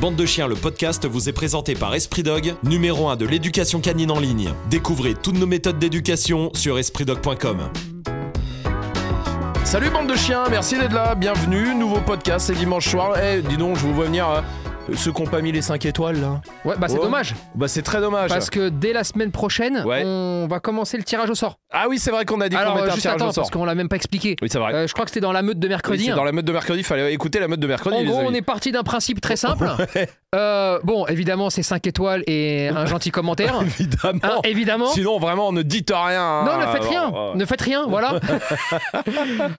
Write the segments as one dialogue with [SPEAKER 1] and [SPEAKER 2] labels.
[SPEAKER 1] Bande de chiens, le podcast vous est présenté par Esprit Dog, numéro 1 de l'éducation canine en ligne. Découvrez toutes nos méthodes d'éducation sur espritdog.com.
[SPEAKER 2] Salut bande de chiens, merci d'être là, bienvenue, nouveau podcast, c'est dimanche soir. Eh, dis donc, je vous vois venir, euh, ceux qui n'ont pas mis les 5 étoiles là.
[SPEAKER 3] Ouais, bah c'est
[SPEAKER 2] Oh.
[SPEAKER 3] dommage.
[SPEAKER 2] Bah c'est très dommage.
[SPEAKER 3] Parce que dès la semaine prochaine,
[SPEAKER 2] Ouais.
[SPEAKER 3] on va commencer le tirage au sort.
[SPEAKER 2] Ah oui, c'est vrai qu'on a dit qu'on
[SPEAKER 3] Alors,
[SPEAKER 2] mettait
[SPEAKER 3] euh,
[SPEAKER 2] un
[SPEAKER 3] juste
[SPEAKER 2] tirage
[SPEAKER 3] attends,
[SPEAKER 2] au sort.
[SPEAKER 3] parce qu'on l'a même pas expliqué.
[SPEAKER 2] Oui, c'est vrai.
[SPEAKER 3] Euh, je crois que c'était dans la meute de
[SPEAKER 2] Oui,
[SPEAKER 3] mercredi.
[SPEAKER 2] c'est
[SPEAKER 3] hein.
[SPEAKER 2] dans la meute de mercredi, il fallait écouter la meute de mercredi.
[SPEAKER 3] En
[SPEAKER 2] les
[SPEAKER 3] gros,
[SPEAKER 2] amis.
[SPEAKER 3] on est parti d'un principe très simple. Euh, bon, évidemment, c'est 5 étoiles et un gentil commentaire.
[SPEAKER 2] Évidemment.
[SPEAKER 3] Hein, évidemment.
[SPEAKER 2] Sinon, vraiment, ne dites rien. hein.
[SPEAKER 3] Non, ne faites rien,
[SPEAKER 2] ouais.
[SPEAKER 3] ne faites rien, voilà.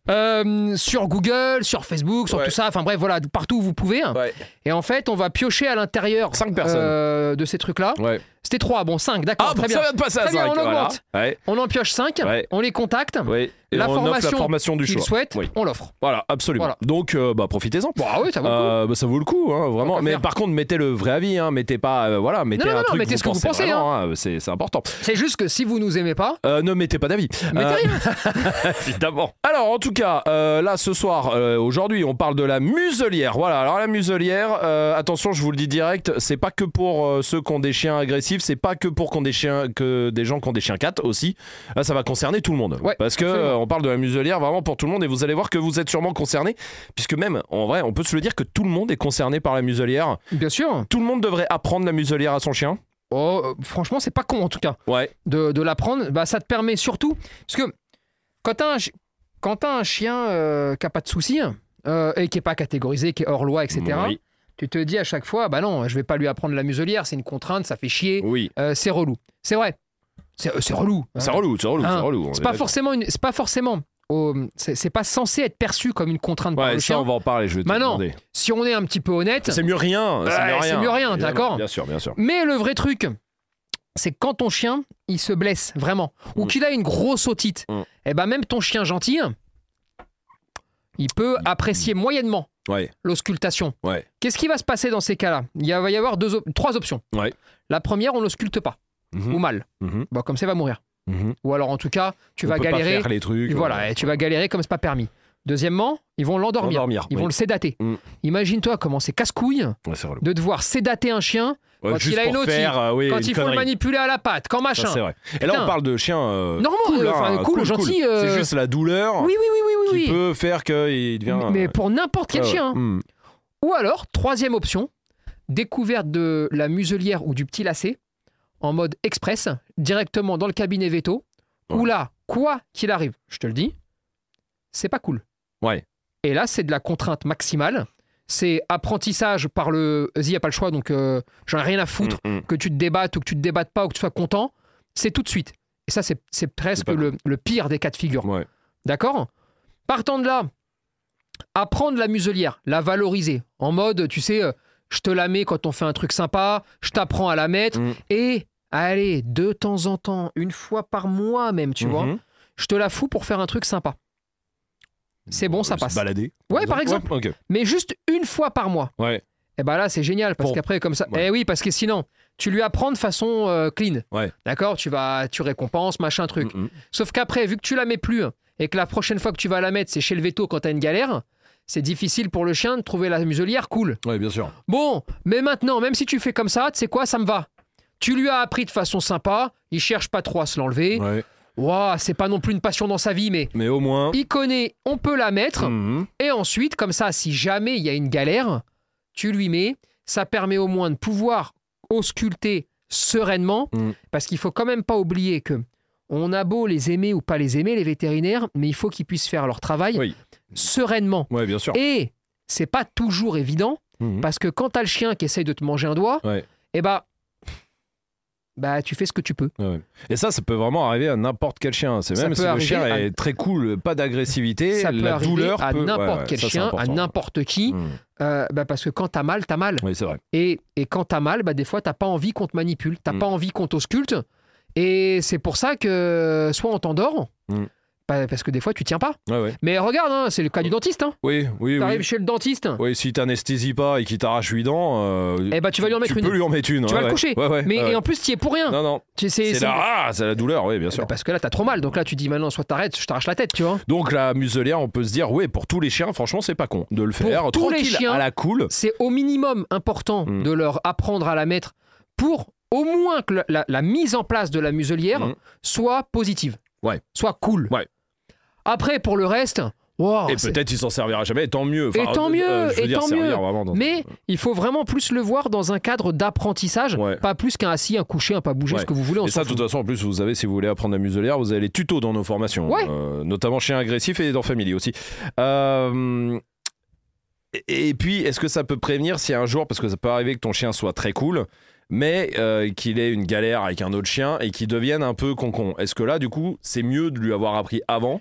[SPEAKER 3] Euh, sur Google, sur Facebook, sur
[SPEAKER 2] Ouais.
[SPEAKER 3] tout ça, enfin bref, voilà, partout où vous pouvez.
[SPEAKER 2] Ouais.
[SPEAKER 3] Et en fait, on va piocher à l'intérieur
[SPEAKER 2] Cinq personnes.
[SPEAKER 3] euh, de ces trucs-là.
[SPEAKER 2] Ouais.
[SPEAKER 3] C'était 3, bon, 5, d'accord,
[SPEAKER 2] Ah,
[SPEAKER 3] très
[SPEAKER 2] bah,
[SPEAKER 3] bien.
[SPEAKER 2] ça va de passer à
[SPEAKER 3] Très bien,
[SPEAKER 2] 5.
[SPEAKER 3] on
[SPEAKER 2] voilà.
[SPEAKER 3] augmente.
[SPEAKER 2] Ouais,
[SPEAKER 3] On en pioche 5,
[SPEAKER 2] Ouais.
[SPEAKER 3] on les contacte,
[SPEAKER 2] ouais. Et
[SPEAKER 3] La
[SPEAKER 2] on offre la
[SPEAKER 3] formation
[SPEAKER 2] formation du choix. Oui.
[SPEAKER 3] on l'offre.
[SPEAKER 2] Voilà, absolument.
[SPEAKER 3] Voilà.
[SPEAKER 2] Donc, euh, bah, profitez-en.
[SPEAKER 3] Bon, ah oui, ça vaut le coup.
[SPEAKER 2] Euh, bah, ça vaut le coup, hein, vraiment. Mais
[SPEAKER 3] faire.
[SPEAKER 2] par contre, mettez le vrai avis, hein. mettez pas, euh, voilà, mettez
[SPEAKER 3] Non, non,
[SPEAKER 2] un
[SPEAKER 3] non,
[SPEAKER 2] truc
[SPEAKER 3] mettez ce que vous pensez,
[SPEAKER 2] hein, C'est important.
[SPEAKER 3] C'est juste que si vous nous aimez pas,
[SPEAKER 2] ne mettez pas d'avis.
[SPEAKER 3] mettez rien.
[SPEAKER 2] Évidemment. Alors, en tout cas, là, ce soir, aujourd'hui, on parle de la muselière. Voilà, alors la muselière, attention, je vous le dis direct, c'est pas que pour ceux qui ont des chiens agressifs, c'est pas que pour qu'on des chiens, que des gens qui ont des chiens 4 aussi. Là, ça va concerner tout le monde.
[SPEAKER 3] Ouais,
[SPEAKER 2] Parce que euh, on parle de la muselière vraiment pour tout le monde et vous allez voir que vous êtes sûrement concernés, puisque même, en vrai, on peut se le dire que tout le monde est concerné par la muselière.
[SPEAKER 3] Bien sûr.
[SPEAKER 2] Tout le monde devrait apprendre la muselière à son chien.
[SPEAKER 3] Oh, euh, franchement, c'est pas con en tout cas
[SPEAKER 2] Ouais.
[SPEAKER 3] de, de l'apprendre. Bah, ça te permet surtout. Parce que quand t'as un, quand un chien euh, qui a pas de soucis euh, et qui est pas catégorisé, qui est hors loi, etc.,
[SPEAKER 2] Oui.
[SPEAKER 3] Tu te dis à chaque fois, bah non, je vais pas lui apprendre la muselière, c'est une contrainte, ça fait chier,
[SPEAKER 2] Oui.
[SPEAKER 3] euh, c'est relou. C'est vrai. C'est c'est relou.
[SPEAKER 2] C'est
[SPEAKER 3] hein.
[SPEAKER 2] relou, c'est relou, c'est
[SPEAKER 3] Hein,
[SPEAKER 2] relou. on
[SPEAKER 3] C'est
[SPEAKER 2] est
[SPEAKER 3] pas forcément une. C'est pas forcément. oh, c'est c'est pas censé être perçu comme une contrainte par
[SPEAKER 2] Ouais,
[SPEAKER 3] le
[SPEAKER 2] ça,
[SPEAKER 3] chien.
[SPEAKER 2] on va en parler, je vais te
[SPEAKER 3] Maintenant,
[SPEAKER 2] demander.
[SPEAKER 3] Si on est un petit peu honnête,
[SPEAKER 2] C'est mieux rien. C'est mieux rien.
[SPEAKER 3] c'est d'accord.
[SPEAKER 2] Bien sûr, bien sûr.
[SPEAKER 3] Mais le vrai truc, c'est quand ton chien, il se blesse vraiment, ou
[SPEAKER 2] Mm.
[SPEAKER 3] qu'il a une grosse otite,
[SPEAKER 2] Mm.
[SPEAKER 3] et ben même ton chien gentil, il peut apprécier moyennement
[SPEAKER 2] Ouais,
[SPEAKER 3] l'auscultation.
[SPEAKER 2] ouais.
[SPEAKER 3] Qu'est-ce qui va se passer dans ces cas-là? Il va y avoir deux trois options.
[SPEAKER 2] Ouais.
[SPEAKER 3] La première, on n'ausculte pas,
[SPEAKER 2] Mhm,
[SPEAKER 3] ou mal.
[SPEAKER 2] mhm,
[SPEAKER 3] Bon, comme ça, il va mourir.
[SPEAKER 2] mhm.
[SPEAKER 3] Ou alors, en tout cas, tu
[SPEAKER 2] On
[SPEAKER 3] vas
[SPEAKER 2] pas
[SPEAKER 3] galérer.
[SPEAKER 2] faire les trucs.
[SPEAKER 3] Voilà, et tu vas galérer comme c'est pas permis. Deuxièmement, ils vont l'endormir.
[SPEAKER 2] Endormir,
[SPEAKER 3] Ils
[SPEAKER 2] oui.
[SPEAKER 3] vont le sédater.
[SPEAKER 2] Mm.
[SPEAKER 3] Imagine-toi comment c'est casse-couille
[SPEAKER 2] Ouais,
[SPEAKER 3] de devoir sédater un chien
[SPEAKER 2] Ouais,
[SPEAKER 3] quand
[SPEAKER 2] juste
[SPEAKER 3] il a une
[SPEAKER 2] faire, euh, oui,
[SPEAKER 3] quand
[SPEAKER 2] une
[SPEAKER 3] il faut le manipuler à la patte, quand
[SPEAKER 2] Ça,
[SPEAKER 3] machin.
[SPEAKER 2] c'est vrai. Et là, on parle de chiens. euh,
[SPEAKER 3] Normand,
[SPEAKER 2] cool,
[SPEAKER 3] euh,
[SPEAKER 2] hein,
[SPEAKER 3] cool, gentil, euh,
[SPEAKER 2] C'est juste la douleur
[SPEAKER 3] Oui, oui, oui, oui, oui.
[SPEAKER 2] qui peut faire qu'il devient.
[SPEAKER 3] Mais- Mais pour n'importe quel chien.
[SPEAKER 2] Hmm.
[SPEAKER 3] Ou alors, troisième option, découverte de la muselière ou du petit lacet en mode express, directement dans le cabinet veto,
[SPEAKER 2] Ouais.
[SPEAKER 3] là, quoi qu'il arrive, je te le dis, c'est pas cool.
[SPEAKER 2] Ouais.
[SPEAKER 3] Et là, c'est de la contrainte maximale. C'est apprentissage par le. Vas-y, y a pas le choix, donc euh, j'en ai rien à foutre
[SPEAKER 2] Hmm, hmm.
[SPEAKER 3] que tu te débattes ou que tu te débattes pas ou que tu sois content. C'est tout de suite. Et ça, c'est presque le, le pire des cas de figure.
[SPEAKER 2] Ouais.
[SPEAKER 3] D'accord? Partant de là, apprendre la muselière, la valoriser, en mode, tu sais, euh, je te la mets quand on fait un truc sympa, je t'apprends à la mettre,
[SPEAKER 2] Mm.
[SPEAKER 3] et allez, de temps en temps, une fois par mois même, tu vois,
[SPEAKER 2] Mhm.
[SPEAKER 3] je te la fous pour faire un truc sympa. C'est bon, ça
[SPEAKER 2] Se
[SPEAKER 3] passe.
[SPEAKER 2] Balader.
[SPEAKER 3] Ouais, par exemple. Mais juste une fois par mois.
[SPEAKER 2] Ouais.
[SPEAKER 3] Et ben là, c'est génial parce
[SPEAKER 2] Bon.
[SPEAKER 3] qu'après, comme ça.
[SPEAKER 2] Ouais.
[SPEAKER 3] Eh oui, parce que sinon, tu lui apprends de façon euh, clean.
[SPEAKER 2] Ouais.
[SPEAKER 3] D'accord Tu vas, tu récompenses, machin, truc.
[SPEAKER 2] Hmm, hmm.
[SPEAKER 3] Sauf qu'après, vu que tu la mets plus et que la prochaine fois que tu vas la mettre, c'est chez le veto quand t'as une galère, c'est difficile pour le chien de trouver la muselière cool.
[SPEAKER 2] Ouais, bien sûr.
[SPEAKER 3] Bon, mais maintenant, même si tu fais comme ça, tu sais quoi, ça me va. Tu lui as appris de façon sympa, il cherche pas trop à se l'enlever.
[SPEAKER 2] Ouais.
[SPEAKER 3] C'est pas non plus une passion dans sa vie, mais
[SPEAKER 2] Mais au moins.
[SPEAKER 3] il connaît, on peut la mettre.
[SPEAKER 2] Mhm.
[SPEAKER 3] Et ensuite, comme ça, si jamais il y a une galère, tu lui mets. Ça permet au moins de pouvoir ausculter sereinement,
[SPEAKER 2] Mm.
[SPEAKER 3] parce qu'il faut quand même pas oublier que on a beau les aimer ou pas les aimer, les vétérinaires, mais il faut qu'ils puissent faire leur travail
[SPEAKER 2] Oui.
[SPEAKER 3] sereinement.
[SPEAKER 2] Ouais, bien sûr.
[SPEAKER 3] Et c'est pas toujours évident,
[SPEAKER 2] Mhm.
[SPEAKER 3] parce que quand t'as le chien qui essaye de te manger un doigt,
[SPEAKER 2] Ouais.
[SPEAKER 3] eh bah, bah tu fais ce que tu peux.
[SPEAKER 2] Ouais. Et ça, ça peut vraiment arriver à n'importe quel chien. C'est même si le chien
[SPEAKER 3] à-
[SPEAKER 2] est très cool, pas d'agressivité, la douleur
[SPEAKER 3] à
[SPEAKER 2] peut-
[SPEAKER 3] n'importe
[SPEAKER 2] ouais,
[SPEAKER 3] quel
[SPEAKER 2] ça,
[SPEAKER 3] chien, à n'importe qui,
[SPEAKER 2] Mhm.
[SPEAKER 3] euh, bah, parce que quand t'as mal, t'as mal.
[SPEAKER 2] Oui, c'est vrai.
[SPEAKER 3] Et, et quand t'as mal, bah, des fois, t'as pas envie qu'on te manipule, t'as
[SPEAKER 2] Mm.
[SPEAKER 3] pas envie qu'on t'ausculte. Et c'est pour ça que soit on t'endort,
[SPEAKER 2] Mm.
[SPEAKER 3] Parce que des fois, tu tiens pas.
[SPEAKER 2] Ouais, ouais.
[SPEAKER 3] Mais regarde, hein, c'est le cas du dentiste. Hein.
[SPEAKER 2] Oui, oui,
[SPEAKER 3] T'arrives
[SPEAKER 2] oui.
[SPEAKER 3] chez le dentiste,
[SPEAKER 2] Oui, si t'anesthésies pas et qu'il t'arrache 8 dents, euh,
[SPEAKER 3] eh ben, tu vas lui en mettre
[SPEAKER 2] tu
[SPEAKER 3] une.
[SPEAKER 2] peux lui en mettre une.
[SPEAKER 3] Tu
[SPEAKER 2] ouais,
[SPEAKER 3] vas le
[SPEAKER 2] ouais.
[SPEAKER 3] coucher.
[SPEAKER 2] Ouais, ouais,
[SPEAKER 3] Mais
[SPEAKER 2] ouais.
[SPEAKER 3] et en plus, tu y es pour rien.
[SPEAKER 2] Non, non.
[SPEAKER 3] Tu- C'est
[SPEAKER 2] la... Ah, douleur, oui, bien
[SPEAKER 3] Bah,
[SPEAKER 2] sûr.
[SPEAKER 3] Parce que là, t'as trop mal. Donc là, tu dis maintenant, soit t'arrêtes, je t'arrache la tête, tu vois.
[SPEAKER 2] Donc la muselière, on peut se dire, oui, pour tous les chiens, franchement, c'est pas con de le
[SPEAKER 3] Pour
[SPEAKER 2] faire
[SPEAKER 3] tous les chiens,
[SPEAKER 2] à la cool.
[SPEAKER 3] C'est au minimum important
[SPEAKER 2] Mm.
[SPEAKER 3] de leur apprendre à la mettre pour au moins que la, la- la mise en place de la muselière
[SPEAKER 2] Mm.
[SPEAKER 3] soit positive.
[SPEAKER 2] Ouais.
[SPEAKER 3] Soit cool.
[SPEAKER 2] Ouais.
[SPEAKER 3] Après, pour le reste, wow,
[SPEAKER 2] et peut-être il s'en servira jamais, et tant mieux.
[SPEAKER 3] Et tant mieux,
[SPEAKER 2] je veux
[SPEAKER 3] et
[SPEAKER 2] dire,
[SPEAKER 3] tant mieux.
[SPEAKER 2] dans-
[SPEAKER 3] Mais il faut vraiment plus le voir dans un cadre d'apprentissage,
[SPEAKER 2] Ouais.
[SPEAKER 3] pas plus qu'un assis, un couché, un pas bouger,
[SPEAKER 2] Ouais.
[SPEAKER 3] ce que vous voulez.
[SPEAKER 2] Et ça, de toute façon, en plus, vous savez, si vous voulez apprendre la muselière, vous avez les tutos dans nos formations,
[SPEAKER 3] Ouais.
[SPEAKER 2] Euh, notamment chien agressif et dans Family aussi. Euh, Et et puis, est-ce que ça peut prévenir si un jour, parce que ça peut arriver que ton chien soit très cool, mais euh, qu'il ait une galère avec un autre chien et qu'il devienne un peu concon? Est-ce que là, du coup, c'est mieux de lui avoir appris avant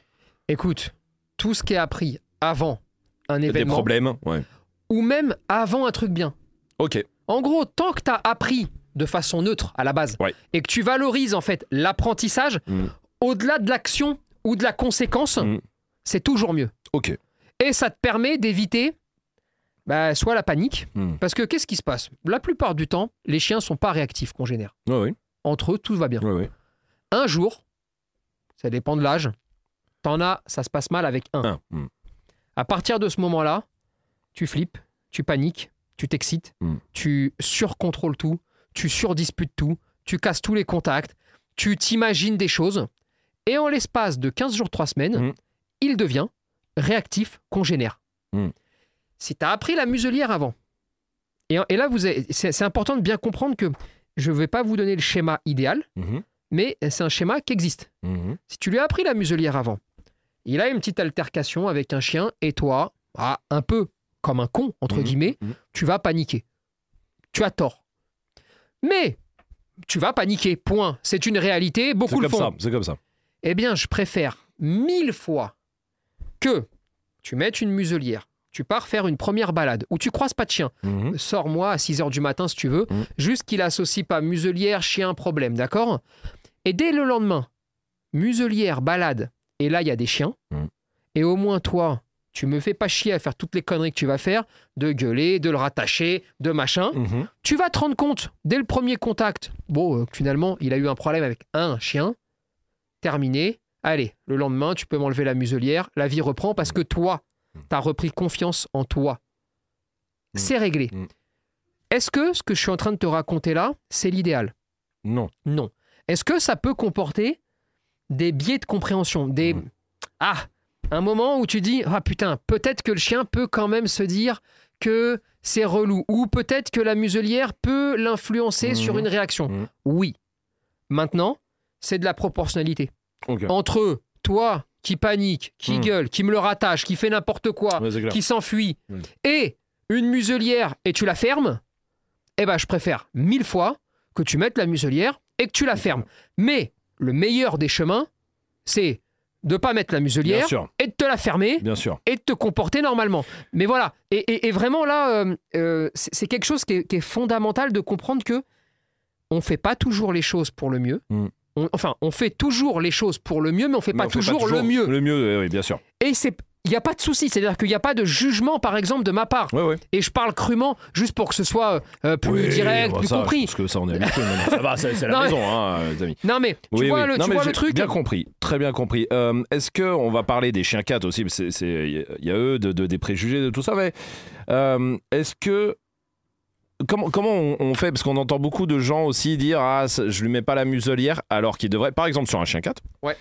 [SPEAKER 3] Écoute, tout ce qui est appris avant un
[SPEAKER 2] des
[SPEAKER 3] événement,
[SPEAKER 2] problèmes Ouais.
[SPEAKER 3] ou même avant un truc bien.
[SPEAKER 2] Ok.
[SPEAKER 3] En gros, tant que tu as appris de façon neutre à la base
[SPEAKER 2] Ouais.
[SPEAKER 3] et que tu valorises en fait l'apprentissage,
[SPEAKER 2] Mm.
[SPEAKER 3] au-delà de l'action ou de la conséquence,
[SPEAKER 2] Mm.
[SPEAKER 3] c'est toujours mieux.
[SPEAKER 2] Ok.
[SPEAKER 3] Et ça te permet d'éviter bah, soit la panique,
[SPEAKER 2] Mm.
[SPEAKER 3] parce que qu'est-ce qui se passe? La plupart du temps, les chiens sont pas réactifs qu'on génère.
[SPEAKER 2] Ouais, ouais.
[SPEAKER 3] Entre eux, tout va bien. Un jour, ça dépend de l'âge, t'en as, ça se passe mal avec un.
[SPEAKER 2] Un. Mm.
[SPEAKER 3] À partir de ce moment-là, tu flippes, tu paniques, tu t'excites,
[SPEAKER 2] Mm.
[SPEAKER 3] tu surcontrôles tout, tu surdisputes tout, tu casses tous les contacts, tu t'imagines des choses, et en l'espace de 15 jours, 3 semaines,
[SPEAKER 2] Mm.
[SPEAKER 3] il devient réactif, congénère. Si tu as appris la muselière avant, et, et là, vous avez- c'est c'est important de bien comprendre que je ne vais pas vous donner le schéma idéal,
[SPEAKER 2] Mhm.
[SPEAKER 3] mais c'est un schéma qui existe.
[SPEAKER 2] Mhm.
[SPEAKER 3] Si tu lui as appris la muselière avant, il a une petite altercation avec un chien et toi, ah, un peu comme un con, entre
[SPEAKER 2] Mhm.
[SPEAKER 3] guillemets,
[SPEAKER 2] Mhm.
[SPEAKER 3] tu vas paniquer. Tu as tort. Mais tu vas paniquer, point. C'est une réalité, beaucoup le
[SPEAKER 2] comme
[SPEAKER 3] font.
[SPEAKER 2] ça. C'est comme ça.
[SPEAKER 3] Eh bien, je préfère mille fois que tu mettes une muselière, tu pars faire une première balade où tu croises pas de chien.
[SPEAKER 2] Mhm.
[SPEAKER 3] Sors-moi à 6 h du matin si tu veux, juste qu'il associe pas muselière, chien, problème, d'accord? Et dès le lendemain, muselière, balade, et là il y a des chiens,
[SPEAKER 2] Mhm.
[SPEAKER 3] et au moins toi, tu me fais pas chier à faire toutes les conneries que tu vas faire, de gueuler, de le rattacher, de machin.
[SPEAKER 2] Mhm.
[SPEAKER 3] Tu vas te rendre compte, dès le premier contact, bon, euh, finalement, il a eu un problème avec un chien. Terminé. Allez, le lendemain, tu peux m'enlever la muselière. La vie reprend parce que toi, tu as repris confiance en toi.
[SPEAKER 2] Mm.
[SPEAKER 3] C'est réglé.
[SPEAKER 2] Mm.
[SPEAKER 3] Est-ce que ce que je suis en train de te raconter là, c'est l'idéal?
[SPEAKER 2] Non.
[SPEAKER 3] Non. Est-ce que ça peut comporter des biais de compréhension Des.
[SPEAKER 2] Mm.
[SPEAKER 3] Ah Un moment où tu dis Ah putain, peut-être que le chien peut quand même se dire que c'est relou. Ou peut-être que la muselière peut l'influencer sur une réaction.
[SPEAKER 2] Mhm.
[SPEAKER 3] Oui. Maintenant, c'est de la proportionnalité. Entre toi qui panique, qui gueule, qui me le rattache, qui fait n'importe quoi,
[SPEAKER 2] Ouais,
[SPEAKER 3] qui s'enfuit, et une muselière et tu la fermes, eh ben je préfère mille fois que tu mettes la muselière et que tu la fermes. Mais le meilleur des chemins, c'est de pas mettre la muselière et de te la fermer
[SPEAKER 2] Bien sûr.
[SPEAKER 3] et de te comporter normalement. Mais voilà, et, et- et vraiment là, euh, euh, c'est quelque chose qui est, qui est fondamental de comprendre que on fait pas toujours les choses pour le mieux.
[SPEAKER 2] Mm.
[SPEAKER 3] On- enfin, on fait toujours les choses pour le mieux, mais on fait
[SPEAKER 2] Mais
[SPEAKER 3] pas
[SPEAKER 2] on fait
[SPEAKER 3] toujours le mieux.
[SPEAKER 2] Le mieux, oui, bien sûr.
[SPEAKER 3] Et c'est il n'y a pas de souci, c'est-à-dire qu'il n'y a pas de jugement, par exemple, de ma part.
[SPEAKER 2] Ouais, ouais.
[SPEAKER 3] Et je parle crûment, juste pour que ce soit euh, plus direct,
[SPEAKER 2] bah,
[SPEAKER 3] plus
[SPEAKER 2] ça,
[SPEAKER 3] compris.
[SPEAKER 2] Parce que ça, on est habitué. ça va, c'est la
[SPEAKER 3] Non, mais-
[SPEAKER 2] maison, hein, les amis.
[SPEAKER 3] Non mais tu
[SPEAKER 2] Oui,
[SPEAKER 3] vois,
[SPEAKER 2] oui.
[SPEAKER 3] Le,
[SPEAKER 2] Non,
[SPEAKER 3] tu
[SPEAKER 2] mais
[SPEAKER 3] vois le truc
[SPEAKER 2] Bien compris, très bien compris. Euh, Est-ce que on va parler des chiens 4 aussi? Il y a eux, de, de- des préjugés, de tout ça, mais euh, est-ce que. Comment, comment on, fait? Parce qu'on entend beaucoup de gens aussi dire Ah, je lui mets pas la muselière alors qu'il devrait. Par exemple, sur un chien 4.
[SPEAKER 3] Ouais.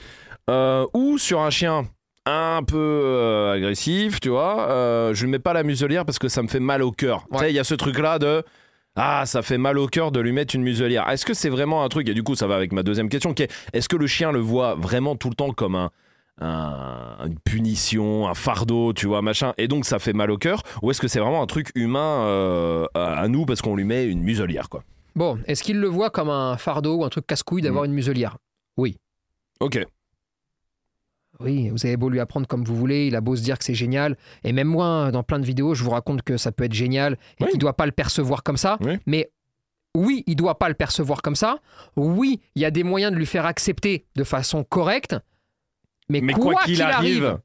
[SPEAKER 2] Euh, ou sur un chien un peu euh, agressif, tu vois. euh, je lui mets pas la muselière parce que ça me fait mal au cœur. Tu
[SPEAKER 3] Ouais.
[SPEAKER 2] sais, il y a ce truc-là de. Ah, ça fait mal au cœur de lui mettre une muselière. Est-ce que c'est vraiment un truc Et du coup, ça va avec ma deuxième question qui est est-ce que le chien le voit vraiment tout le temps comme un, un- une punition, un fardeau, tu vois, machin, et donc ça fait mal au cœur Ou est-ce que c'est vraiment un truc humain euh, à à nous parce qu'on lui met une muselière, quoi?
[SPEAKER 3] Bon, est-ce qu'il le voit comme un fardeau ou un truc casse-couille d'avoir
[SPEAKER 2] Mm.
[SPEAKER 3] une muselière?
[SPEAKER 2] Ok.
[SPEAKER 3] Oui, vous avez beau lui apprendre comme vous voulez, il a beau se dire que c'est génial. Et même moi, dans plein de vidéos, je vous raconte que ça peut être génial et
[SPEAKER 2] Oui.
[SPEAKER 3] qu'il ne doit pas le percevoir comme ça.
[SPEAKER 2] Oui.
[SPEAKER 3] Mais oui, il doit pas le percevoir comme ça. Oui, il y a des moyens de lui faire accepter de façon correcte. Mais,
[SPEAKER 2] Mais
[SPEAKER 3] quoi,
[SPEAKER 2] quoi qu'il arrive,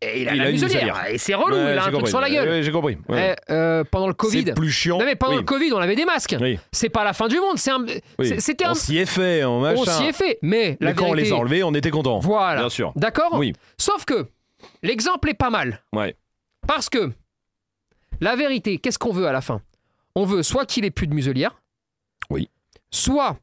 [SPEAKER 3] et il a
[SPEAKER 2] il
[SPEAKER 3] la
[SPEAKER 2] a
[SPEAKER 3] muselière.
[SPEAKER 2] muselière.
[SPEAKER 3] Et c'est relou,
[SPEAKER 2] Ouais,
[SPEAKER 3] il a un truc sur la gueule.
[SPEAKER 2] Ouais, j'ai compris. ouais.
[SPEAKER 3] Eh, euh, pendant le Covid.
[SPEAKER 2] C'est plus chiant.
[SPEAKER 3] Non mais pendant
[SPEAKER 2] Oui.
[SPEAKER 3] le Covid, on avait des masques.
[SPEAKER 2] Oui.
[SPEAKER 3] C'est pas la fin du monde. C'est un.
[SPEAKER 2] Oui.
[SPEAKER 3] c'est- C'était
[SPEAKER 2] On s'y est fait, on machin.
[SPEAKER 3] On s'y est fait. Mais la
[SPEAKER 2] quand on les a enlevés, on était contents.
[SPEAKER 3] Voilà.
[SPEAKER 2] Bien sûr.
[SPEAKER 3] D'accord
[SPEAKER 2] Oui.
[SPEAKER 3] Sauf que l'exemple est pas mal.
[SPEAKER 2] Ouais.
[SPEAKER 3] Parce que la vérité, qu'est-ce qu'on veut à la fin? On veut soit qu'il ait plus de muselière.
[SPEAKER 2] Oui.
[SPEAKER 3] Soit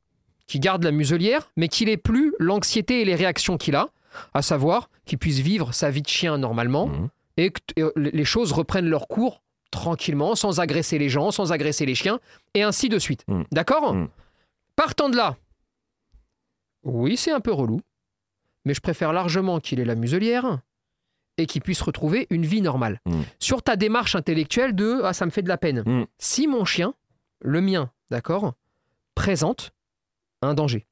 [SPEAKER 3] qu'il garde la muselière, mais qu'il ait plus l'anxiété et les réactions qu'il a, à savoir qu'il puisse vivre sa vie de chien normalement
[SPEAKER 2] Mhm.
[SPEAKER 3] et que et, euh, les choses reprennent leur cours tranquillement, sans agresser les gens, sans agresser les chiens, et ainsi de suite.
[SPEAKER 2] Mhm.
[SPEAKER 3] D'accord
[SPEAKER 2] Mhm.
[SPEAKER 3] Partant de là, oui, c'est un peu relou, mais je préfère largement qu'il ait la muselière et qu'il puisse retrouver une vie normale.
[SPEAKER 2] Mm.
[SPEAKER 3] Sur ta démarche intellectuelle de ah ça me fait de la peine. Si mon chien, le mien, d'accord, présente un danger.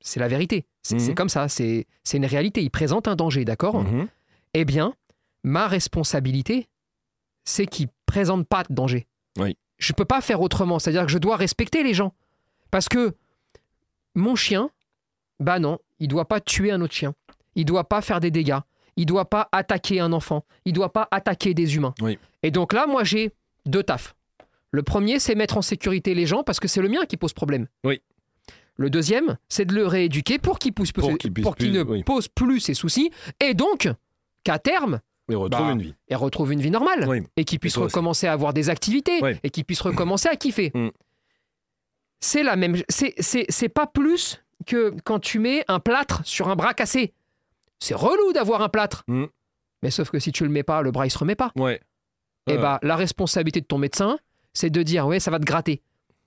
[SPEAKER 3] C'est la vérité. C'est c'est comme ça, c'est une réalité. Il présente un danger, d'accord
[SPEAKER 2] Mhm.
[SPEAKER 3] Eh bien, ma responsabilité, c'est qu'il présente pas de danger.
[SPEAKER 2] Oui.
[SPEAKER 3] Je peux pas faire autrement. C'est-à-dire que je dois respecter les gens. Parce que mon chien, bah non, il doit pas tuer un autre chien. Il doit pas faire des dégâts. Il doit pas attaquer un enfant. Il doit pas attaquer des humains.
[SPEAKER 2] Oui.
[SPEAKER 3] Et donc là, moi, j'ai deux tafs. Le premier, c'est mettre en sécurité les gens parce que c'est le mien qui pose problème.
[SPEAKER 2] Oui.
[SPEAKER 3] Le deuxième, c'est de le rééduquer pour qu'il pousse-
[SPEAKER 2] Pour qu'il
[SPEAKER 3] pour ne
[SPEAKER 2] oui.
[SPEAKER 3] pose plus ses soucis et donc qu'à terme,
[SPEAKER 2] Et retrouve
[SPEAKER 3] Bah,
[SPEAKER 2] une vie.
[SPEAKER 3] et retrouve une vie normale
[SPEAKER 2] Oui.
[SPEAKER 3] et qu'il puisse
[SPEAKER 2] aussi.
[SPEAKER 3] recommencer à avoir des activités et qu'il puisse recommencer à kiffer.
[SPEAKER 2] Mm.
[SPEAKER 3] C'est la même. C'est, pas plus que quand tu mets un plâtre sur un bras cassé. C'est relou d'avoir un plâtre.
[SPEAKER 2] Mm.
[SPEAKER 3] Mais sauf que si tu le mets pas, le bras il se remet pas.
[SPEAKER 2] Ouais.
[SPEAKER 3] Et
[SPEAKER 2] Ouais.
[SPEAKER 3] bah la responsabilité de ton médecin, c'est de dire ouais ça va te gratter.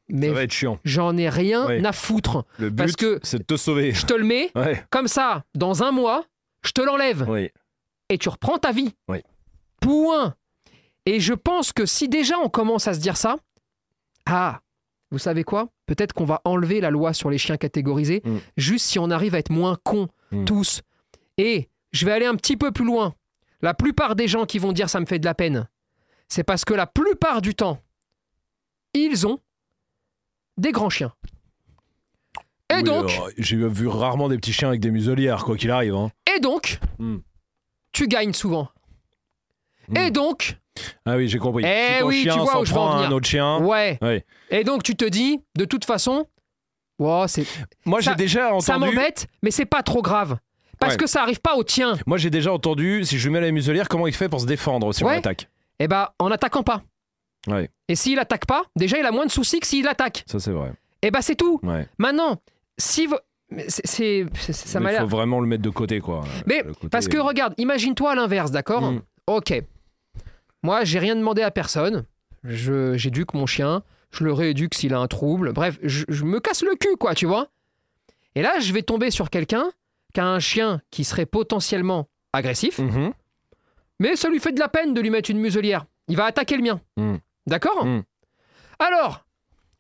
[SPEAKER 3] Mais
[SPEAKER 2] Ça va être chiant.
[SPEAKER 3] j'en ai rien
[SPEAKER 2] Ouais.
[SPEAKER 3] à foutre.
[SPEAKER 2] Le but,
[SPEAKER 3] Parce que-
[SPEAKER 2] c'est de te sauver.
[SPEAKER 3] Je te le mets
[SPEAKER 2] Ouais.
[SPEAKER 3] comme ça dans un mois, je te l'enlève
[SPEAKER 2] Oui.
[SPEAKER 3] et tu reprends ta vie.
[SPEAKER 2] Oui.
[SPEAKER 3] Point. Et je pense que si déjà on commence à se dire ça, ah, vous savez quoi? Peut-être qu'on va enlever la loi sur les chiens catégorisés,
[SPEAKER 2] Mm.
[SPEAKER 3] juste si on arrive à être moins cons
[SPEAKER 2] Mm.
[SPEAKER 3] tous. Et je vais aller un petit peu plus loin. La plupart des gens qui vont dire ça me fait de la peine, c'est parce que la plupart du temps, ils ont des grands chiens. Et
[SPEAKER 2] Oui,
[SPEAKER 3] donc,
[SPEAKER 2] alors, J'ai vu rarement des petits chiens avec des muselières, quoi qu'il arrive. hein.
[SPEAKER 3] et donc,
[SPEAKER 2] Mm.
[SPEAKER 3] tu gagnes souvent.
[SPEAKER 2] Mm.
[SPEAKER 3] Et donc,
[SPEAKER 2] Ah oui, j'ai compris.
[SPEAKER 3] Eh
[SPEAKER 2] Si ton
[SPEAKER 3] oui, tu vois où je veux en venir.
[SPEAKER 2] un autre chien.
[SPEAKER 3] Ouais.
[SPEAKER 2] Ouais.
[SPEAKER 3] Et donc tu te dis, de toute façon, wow, c'est,
[SPEAKER 2] Moi,
[SPEAKER 3] Ça-
[SPEAKER 2] j'ai déjà
[SPEAKER 3] ça
[SPEAKER 2] entendu.
[SPEAKER 3] m'embête, mais c'est pas trop grave. Parce
[SPEAKER 2] Ouais.
[SPEAKER 3] que ça arrive pas au tien.
[SPEAKER 2] Moi, j'ai déjà entendu, si je lui mets la muselière, comment il fait pour se défendre si on
[SPEAKER 3] Ouais.
[SPEAKER 2] l'attaque?
[SPEAKER 3] Eh ben, en attaquant pas.
[SPEAKER 2] Ouais.
[SPEAKER 3] Et s'il attaque pas, déjà il a moins de soucis que s'il attaque.
[SPEAKER 2] Ça, c'est vrai.
[SPEAKER 3] Eh ben c'est tout.
[SPEAKER 2] Ouais.
[SPEAKER 3] Maintenant, si c'est, ça m'a
[SPEAKER 2] il faut vraiment le mettre de côté, quoi.
[SPEAKER 3] Mais
[SPEAKER 2] côté-
[SPEAKER 3] Parce que regarde, imagine-toi à l'inverse, d'accord
[SPEAKER 2] Mm.
[SPEAKER 3] Ok. Moi, j'ai rien demandé à personne. Je, j'éduque mon chien. Je le rééduque s'il a un trouble. Bref, je, je me casse le cul, quoi, tu vois. Et là, je vais tomber sur quelqu'un qui a un chien qui serait potentiellement agressif,
[SPEAKER 2] Mhm.
[SPEAKER 3] mais ça lui fait de la peine de lui mettre une muselière. Il va attaquer le mien.
[SPEAKER 2] Mm.
[SPEAKER 3] D'accord
[SPEAKER 2] Mm.
[SPEAKER 3] Alors,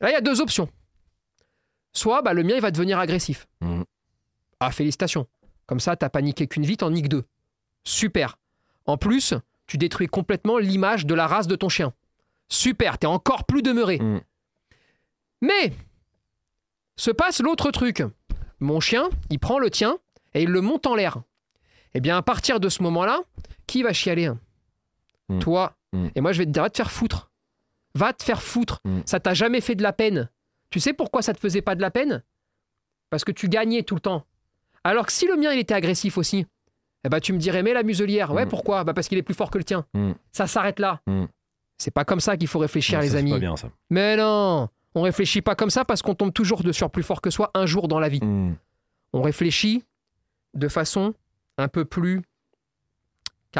[SPEAKER 3] là, il y a deux options. Soit bah, le mien, il va devenir agressif.
[SPEAKER 2] Mm.
[SPEAKER 3] Ah, félicitations. Comme ça, t'as paniqué qu'une vie, t'en niques deux. Super. En plus, tu détruis complètement l'image de la race de ton chien. Super, t'es encore plus demeuré.
[SPEAKER 2] Mm.
[SPEAKER 3] Mais, se passe l'autre truc. Mon chien, il prend le tien et il le monte en l'air. Eh bien, à partir de ce moment-là, qui va chialer?
[SPEAKER 2] Mm.
[SPEAKER 3] Toi.
[SPEAKER 2] Mm.
[SPEAKER 3] Et moi, je vais te dire, va te faire foutre. Va te faire foutre.
[SPEAKER 2] Mm.
[SPEAKER 3] Ça t'a jamais fait de la peine. Tu sais pourquoi ça te faisait pas de la peine? Parce que tu gagnais tout le temps. Alors que si le mien, il était agressif aussi, eh ben, tu me dirais, mais la muselière. Ouais,
[SPEAKER 2] Mm.
[SPEAKER 3] pourquoi? Bah Parce qu'il est plus fort que le tien.
[SPEAKER 2] Mm.
[SPEAKER 3] Ça s'arrête là. C'est pas comme ça qu'il faut réfléchir,
[SPEAKER 2] Non,
[SPEAKER 3] les
[SPEAKER 2] ça,
[SPEAKER 3] amis.
[SPEAKER 2] pas bien, ça.
[SPEAKER 3] Mais non, on réfléchit pas comme ça parce qu'on tombe toujours de sur plus fort que soi un jour dans la vie. On réfléchit de façon un peu plus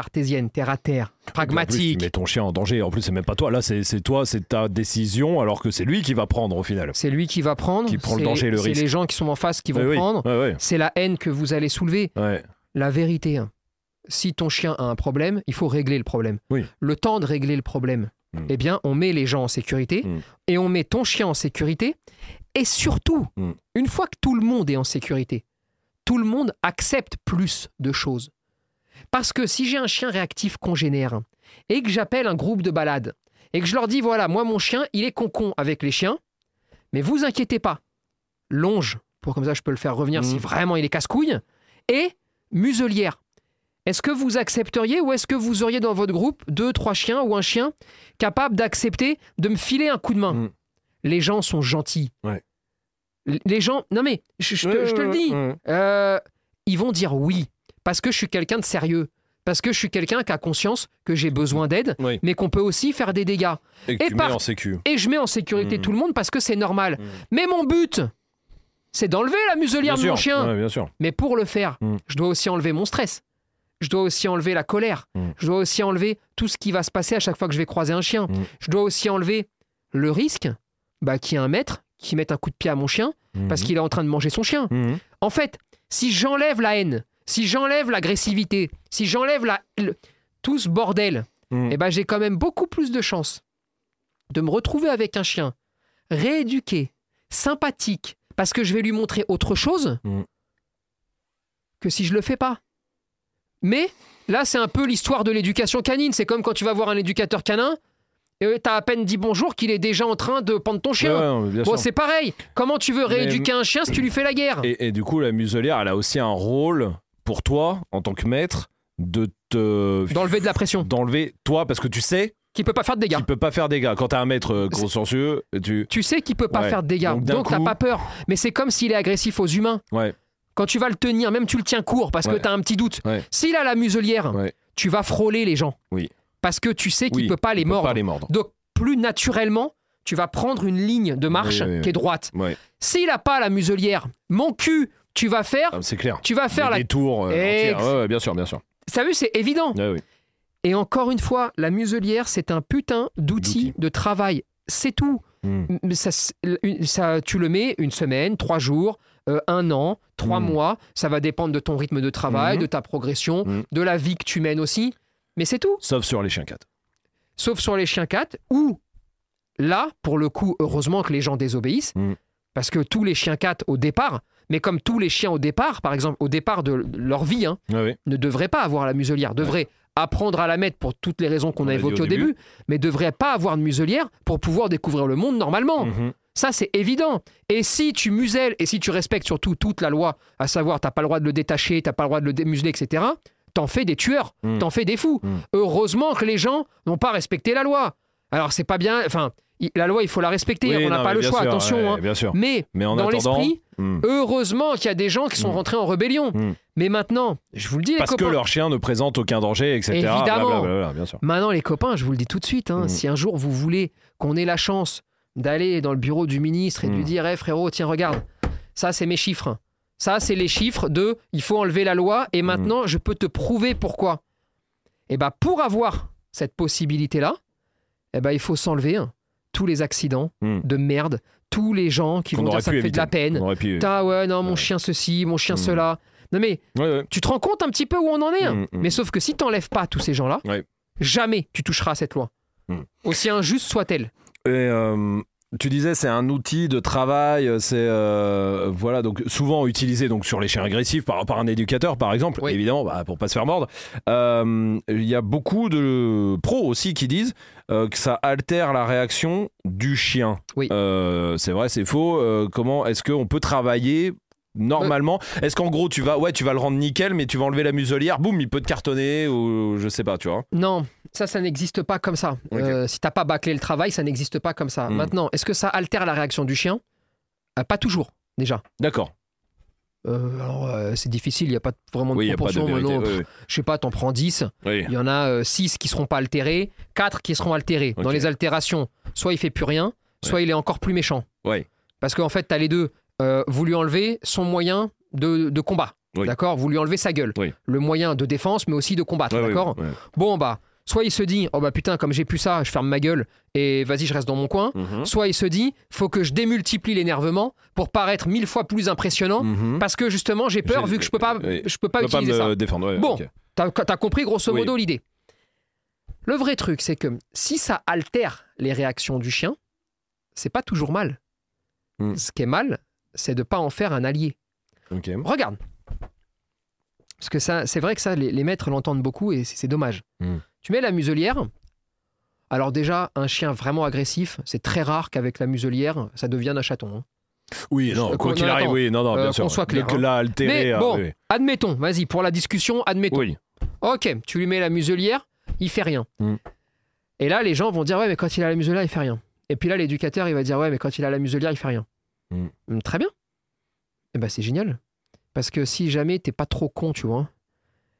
[SPEAKER 3] cartésienne, terre à terre,
[SPEAKER 2] En plus,
[SPEAKER 3] pragmatique.
[SPEAKER 2] tu mets ton chien en danger. En plus, c'est même pas toi. Là, c'est c'est toi, c'est ta décision, alors que c'est lui qui va prendre au final.
[SPEAKER 3] C'est lui qui va prendre.
[SPEAKER 2] Qui prend le
[SPEAKER 3] c'est-
[SPEAKER 2] danger le
[SPEAKER 3] C'est
[SPEAKER 2] risque.
[SPEAKER 3] les gens qui sont en face qui vont
[SPEAKER 2] oui.
[SPEAKER 3] prendre. C'est la haine que vous allez soulever. La vérité. hein. Si ton chien a un problème, il faut régler le problème.
[SPEAKER 2] Oui.
[SPEAKER 3] Le temps de régler le problème,
[SPEAKER 2] Mm.
[SPEAKER 3] eh bien, on met les gens en sécurité
[SPEAKER 2] Mm.
[SPEAKER 3] et on met ton chien en sécurité. Et surtout,
[SPEAKER 2] Mm.
[SPEAKER 3] une fois que tout le monde est en sécurité, tout le monde accepte plus de choses. Parce que si j'ai un chien réactif congénère et que j'appelle un groupe de balade et que je leur dis voilà, moi mon chien, il est concon avec les chiens, mais vous inquiétez pas, longe pour comme ça je peux le faire revenir si vraiment il est casse-couille et muselière. Est-ce que vous accepteriez ou est-ce que vous auriez dans votre groupe deux, trois chiens ou un chien capable d'accepter de me filer un coup de main?
[SPEAKER 2] Mm.
[SPEAKER 3] Les gens sont gentils.
[SPEAKER 2] Ouais.
[SPEAKER 3] Les gens, non mais je, je te, je le dis, euh, ils vont dire oui parce que je suis quelqu'un de sérieux, parce que je suis quelqu'un qui a conscience que j'ai besoin d'aide,
[SPEAKER 2] Oui.
[SPEAKER 3] mais qu'on peut aussi faire des dégâts.
[SPEAKER 2] Et
[SPEAKER 3] par-
[SPEAKER 2] en sécu.
[SPEAKER 3] Et je mets en sécurité
[SPEAKER 2] Mm.
[SPEAKER 3] tout le monde parce que c'est normal.
[SPEAKER 2] Mm.
[SPEAKER 3] Mais mon but, c'est d'enlever la muselière
[SPEAKER 2] Bien
[SPEAKER 3] de mon
[SPEAKER 2] sûr.
[SPEAKER 3] chien.
[SPEAKER 2] Ouais, bien sûr.
[SPEAKER 3] Mais pour le faire,
[SPEAKER 2] Mm.
[SPEAKER 3] je dois aussi enlever mon stress. Je dois aussi enlever la colère. Je dois aussi enlever tout ce qui va se passer à chaque fois que je vais croiser un chien. Je dois aussi enlever le risque bah, qu'il y ait un maître qui mette un coup de pied à mon chien parce qu'il est en train de manger son chien. En fait, si j'enlève la haine, si j'enlève l'agressivité, si j'enlève la... le- tout ce bordel,
[SPEAKER 2] Mhm.
[SPEAKER 3] eh ben, j'ai quand même beaucoup plus de chances de me retrouver avec un chien rééduqué, sympathique, parce que je vais lui montrer autre chose
[SPEAKER 2] Mm.
[SPEAKER 3] que si je le fais pas. Mais là, c'est un peu l'histoire de l'éducation canine. C'est comme quand tu vas voir un éducateur canin et tu as à peine dit bonjour qu'il est déjà en train de pendre ton chien.
[SPEAKER 2] Ouais, ouais,
[SPEAKER 3] bon, c'est pareil. Comment tu veux
[SPEAKER 2] Mais-
[SPEAKER 3] rééduquer un chien si tu lui fais la guerre?
[SPEAKER 2] Et, et du coup, la muselière, elle a aussi un rôle pour toi, en tant que maître, de te
[SPEAKER 3] D'enlever de la pression.
[SPEAKER 2] d'enlever toi, parce que tu sais
[SPEAKER 3] Qui peut pas faire de dégâts.
[SPEAKER 2] qu'il peut pas faire des dégâts. Quand t'as un maître euh, consciencieux, tu
[SPEAKER 3] Tu sais qu'il peut pas
[SPEAKER 2] Ouais.
[SPEAKER 3] faire de dégâts.
[SPEAKER 2] Donc,
[SPEAKER 3] Donc, t'as
[SPEAKER 2] coup-
[SPEAKER 3] pas peur. Mais c'est comme s'il est agressif aux humains.
[SPEAKER 2] ouais,
[SPEAKER 3] Quand tu vas le tenir, même tu le tiens court parce que
[SPEAKER 2] Ouais.
[SPEAKER 3] tu as un petit doute. S'il a la muselière, tu vas frôler les gens.
[SPEAKER 2] Oui.
[SPEAKER 3] Parce que tu sais qu'il
[SPEAKER 2] oui,
[SPEAKER 3] peut pas les mordre.
[SPEAKER 2] pas les mordre.
[SPEAKER 3] Donc, plus naturellement, tu vas prendre une ligne de marche
[SPEAKER 2] Oui, oui, oui.
[SPEAKER 3] qui est droite.
[SPEAKER 2] Ouais,
[SPEAKER 3] S'il a pas la muselière, mon cul, tu vas faire,
[SPEAKER 2] Ah, c'est clair.
[SPEAKER 3] tu vas faire
[SPEAKER 2] Des
[SPEAKER 3] la.
[SPEAKER 2] tours. euh,
[SPEAKER 3] Ex-.
[SPEAKER 2] Ouais, bien sûr, bien sûr.
[SPEAKER 3] Ça vu, c'est évident.
[SPEAKER 2] Oui.
[SPEAKER 3] Et encore une fois, la muselière, c'est un putain d'outil de travail. C'est tout. Mais ça, tu le mets une semaine, trois jours, euh, un an, trois
[SPEAKER 2] Mm.
[SPEAKER 3] mois. Ça va dépendre de ton rythme de travail,
[SPEAKER 2] Mhm.
[SPEAKER 3] de ta progression, de la vie que tu mènes aussi. Mais c'est tout.
[SPEAKER 2] Sauf sur les chiens 4.
[SPEAKER 3] Sauf sur les chiens 4, où là, pour le coup, heureusement que les gens désobéissent. Parce que tous les chiens 4 au départ, mais comme tous les chiens au départ, par exemple, au départ de leur vie, hein,
[SPEAKER 2] ouais.
[SPEAKER 3] ne devraient pas avoir la muselière, devraient apprendre à la mettre pour toutes les raisons qu'on
[SPEAKER 2] On
[SPEAKER 3] a évoquées
[SPEAKER 2] au
[SPEAKER 3] au début, mais devraient pas avoir de muselière pour pouvoir découvrir le monde normalement.
[SPEAKER 2] Mhm.
[SPEAKER 3] Ça, c'est évident. Et si tu muselles et si tu respectes surtout toute la loi, à savoir, t'as pas le droit de le détacher, t'as pas le droit de le démuseler, etc., t'en fais des tueurs,
[SPEAKER 2] Mm.
[SPEAKER 3] t'en fais des fous.
[SPEAKER 2] Mm.
[SPEAKER 3] Heureusement que les gens n'ont pas respecté la loi. Alors, c'est pas bien. Enfin, la loi, il faut la respecter.
[SPEAKER 2] Oui,
[SPEAKER 3] on n'a pas le choix,
[SPEAKER 2] sûr,
[SPEAKER 3] attention.
[SPEAKER 2] ouais,
[SPEAKER 3] hein.
[SPEAKER 2] Bien sûr.
[SPEAKER 3] Mais,
[SPEAKER 2] Mais en
[SPEAKER 3] dans l'esprit,
[SPEAKER 2] Mhm.
[SPEAKER 3] heureusement qu'il y a des gens qui sont
[SPEAKER 2] Mm.
[SPEAKER 3] rentrés en rébellion.
[SPEAKER 2] Mm.
[SPEAKER 3] Mais maintenant, je vous le dis, les
[SPEAKER 2] Parce que leur chien ne présente aucun danger, etc.
[SPEAKER 3] Évidemment.
[SPEAKER 2] Blablabla, bien sûr.
[SPEAKER 3] Maintenant, les copains, je vous le dis tout de suite, hein, si un jour vous voulez qu'on ait la chance d'aller dans le bureau du ministre et de lui dire Eh frérot, tiens, regarde, ça, c'est mes chiffres. Ça, c'est les chiffres de il faut enlever la loi et maintenant, je peux te prouver pourquoi. Et bien, pour avoir cette possibilité-là, eh ben, il faut s'enlever hein, tous les accidents
[SPEAKER 2] Mm.
[SPEAKER 3] de merde, tous les gens qui vont dire ça me fait de la peine.
[SPEAKER 2] Pu.
[SPEAKER 3] Ouais, non, mon
[SPEAKER 2] Ouais.
[SPEAKER 3] chien ceci, mon chien
[SPEAKER 2] Mm.
[SPEAKER 3] cela. Non, mais
[SPEAKER 2] Ouais, ouais.
[SPEAKER 3] tu te rends compte un petit peu où on en est hein
[SPEAKER 2] Mm, mm.
[SPEAKER 3] mais sauf que si t'enlèves pas tous ces gens-là, jamais tu toucheras à cette loi. Aussi injuste soit-elle.
[SPEAKER 2] Et euh, tu disais c'est un outil de travail, c'est euh, voilà donc souvent utilisé donc sur les chiens agressifs par, par un éducateur par exemple,
[SPEAKER 3] Oui.
[SPEAKER 2] évidemment bah, pour pas se faire mordre. Euh, Il y a beaucoup de pros aussi qui disent euh, que ça altère la réaction du chien.
[SPEAKER 3] Oui.
[SPEAKER 2] Euh, c'est vrai, c'est faux. Euh, comment est-ce qu'on peut travailler Normalement, est-ce qu'en gros tu vas, ouais, tu vas le rendre nickel, mais tu vas enlever la muselière, boum, il peut te cartonner ou je sais pas, tu vois?
[SPEAKER 3] Non, ça, ça n'existe pas comme ça.
[SPEAKER 2] Ok.
[SPEAKER 3] Euh, si t'as pas bâclé le travail, ça n'existe pas comme ça.
[SPEAKER 2] Mm.
[SPEAKER 3] Maintenant, est-ce que ça altère la réaction du chien? Euh, Pas toujours, déjà.
[SPEAKER 2] D'accord.
[SPEAKER 3] Euh, alors, euh, c'est difficile, il n'y a pas vraiment de
[SPEAKER 2] Oui, de
[SPEAKER 3] proportion.
[SPEAKER 2] vérité.
[SPEAKER 3] maintenant,
[SPEAKER 2] oui,
[SPEAKER 3] Je sais pas, t'en prends 10.
[SPEAKER 2] oui.
[SPEAKER 3] Il y en a 6 qui seront pas altérés, 4 qui seront altérés. Dans les altérations, soit il fait plus rien, soit il est encore plus méchant. Parce qu'en fait, tu as les deux. Euh, vous lui enlevez son moyen de, de combat. D'accord? Vous lui enlevez sa gueule. Le moyen de défense, mais aussi de combattre. D'accord? Bon, bah, soit il se dit, oh bah putain, comme j'ai plus ça, je ferme ma gueule et vas-y, je reste dans mon coin.
[SPEAKER 2] Mhm.
[SPEAKER 3] Soit il se dit, faut que je démultiplie l'énervement pour paraître mille fois plus impressionnant.
[SPEAKER 2] Mhm.
[SPEAKER 3] Parce que justement, j'ai peur vu que je peux pas,
[SPEAKER 2] oui.
[SPEAKER 3] je peux pas
[SPEAKER 2] Je peux pas
[SPEAKER 3] utiliser
[SPEAKER 2] me
[SPEAKER 3] ça.
[SPEAKER 2] défendre. ouais,
[SPEAKER 3] Bon. T'as as compris grosso
[SPEAKER 2] Oui.
[SPEAKER 3] modo l'idée. Le vrai truc, c'est que si ça altère les réactions du chien, c'est pas toujours mal.
[SPEAKER 2] Hmm.
[SPEAKER 3] Ce qui est mal, c'est de pas en faire un allié.
[SPEAKER 2] Ok.
[SPEAKER 3] Regarde. Parce que ça, c'est vrai que ça, les, les maîtres l'entendent beaucoup et c'est c'est dommage.
[SPEAKER 2] Hmm.
[SPEAKER 3] Tu mets la muselière. Alors déjà, un chien vraiment agressif, c'est très rare qu'avec la muselière, ça devienne un chaton. hein.
[SPEAKER 2] Oui, non,
[SPEAKER 3] Euh,
[SPEAKER 2] quoi qu'il arrive, oui, non, non, bien
[SPEAKER 3] euh,
[SPEAKER 2] sûr.
[SPEAKER 3] qu'on soit clair,
[SPEAKER 2] Donc
[SPEAKER 3] hein.
[SPEAKER 2] là, altéré.
[SPEAKER 3] Mais
[SPEAKER 2] ah,
[SPEAKER 3] bon,
[SPEAKER 2] oui,
[SPEAKER 3] admettons, vas-y, pour la discussion, admettons.
[SPEAKER 2] oui.
[SPEAKER 3] Ok, tu lui mets la muselière, il fait rien.
[SPEAKER 2] Mm.
[SPEAKER 3] Et là, les gens vont dire ouais, mais quand il a la muselière, il fait rien. Et puis là, l'éducateur, il va dire ouais, mais quand il a la muselière, il fait rien.
[SPEAKER 2] Mm.
[SPEAKER 3] Mm, Très bien. Et ben c'est génial. Parce que si jamais t'es pas trop con, tu vois,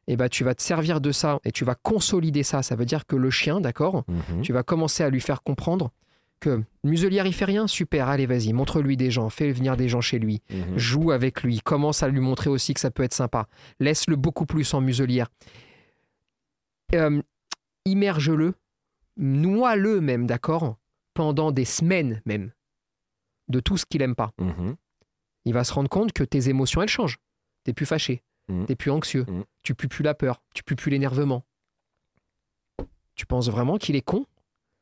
[SPEAKER 3] et ben tu vas te servir de ça et tu vas consolider ça. Ça veut dire que le chien, d'accord,
[SPEAKER 2] Mhm.
[SPEAKER 3] tu vas commencer à lui faire comprendre que muselière, il fait rien, super, allez, vas-y, montre-lui des gens, fais venir des gens chez lui
[SPEAKER 2] Mhm.
[SPEAKER 3] joue avec lui, commence à lui montrer aussi que ça peut être sympa. Laisse-le beaucoup plus en muselière. Euh, Immerge-le, noie-le même, d'accord Pendant des semaines même, de tout ce qu'il aime pas.
[SPEAKER 2] Mhm.
[SPEAKER 3] Il va se rendre compte que tes émotions, elles changent. T'es plus fâché,
[SPEAKER 2] Mhm.
[SPEAKER 3] t'es plus anxieux,
[SPEAKER 2] Mhm.
[SPEAKER 3] tu pues plus la peur, tu pues plus l'énervement. Tu penses vraiment qu'il est con?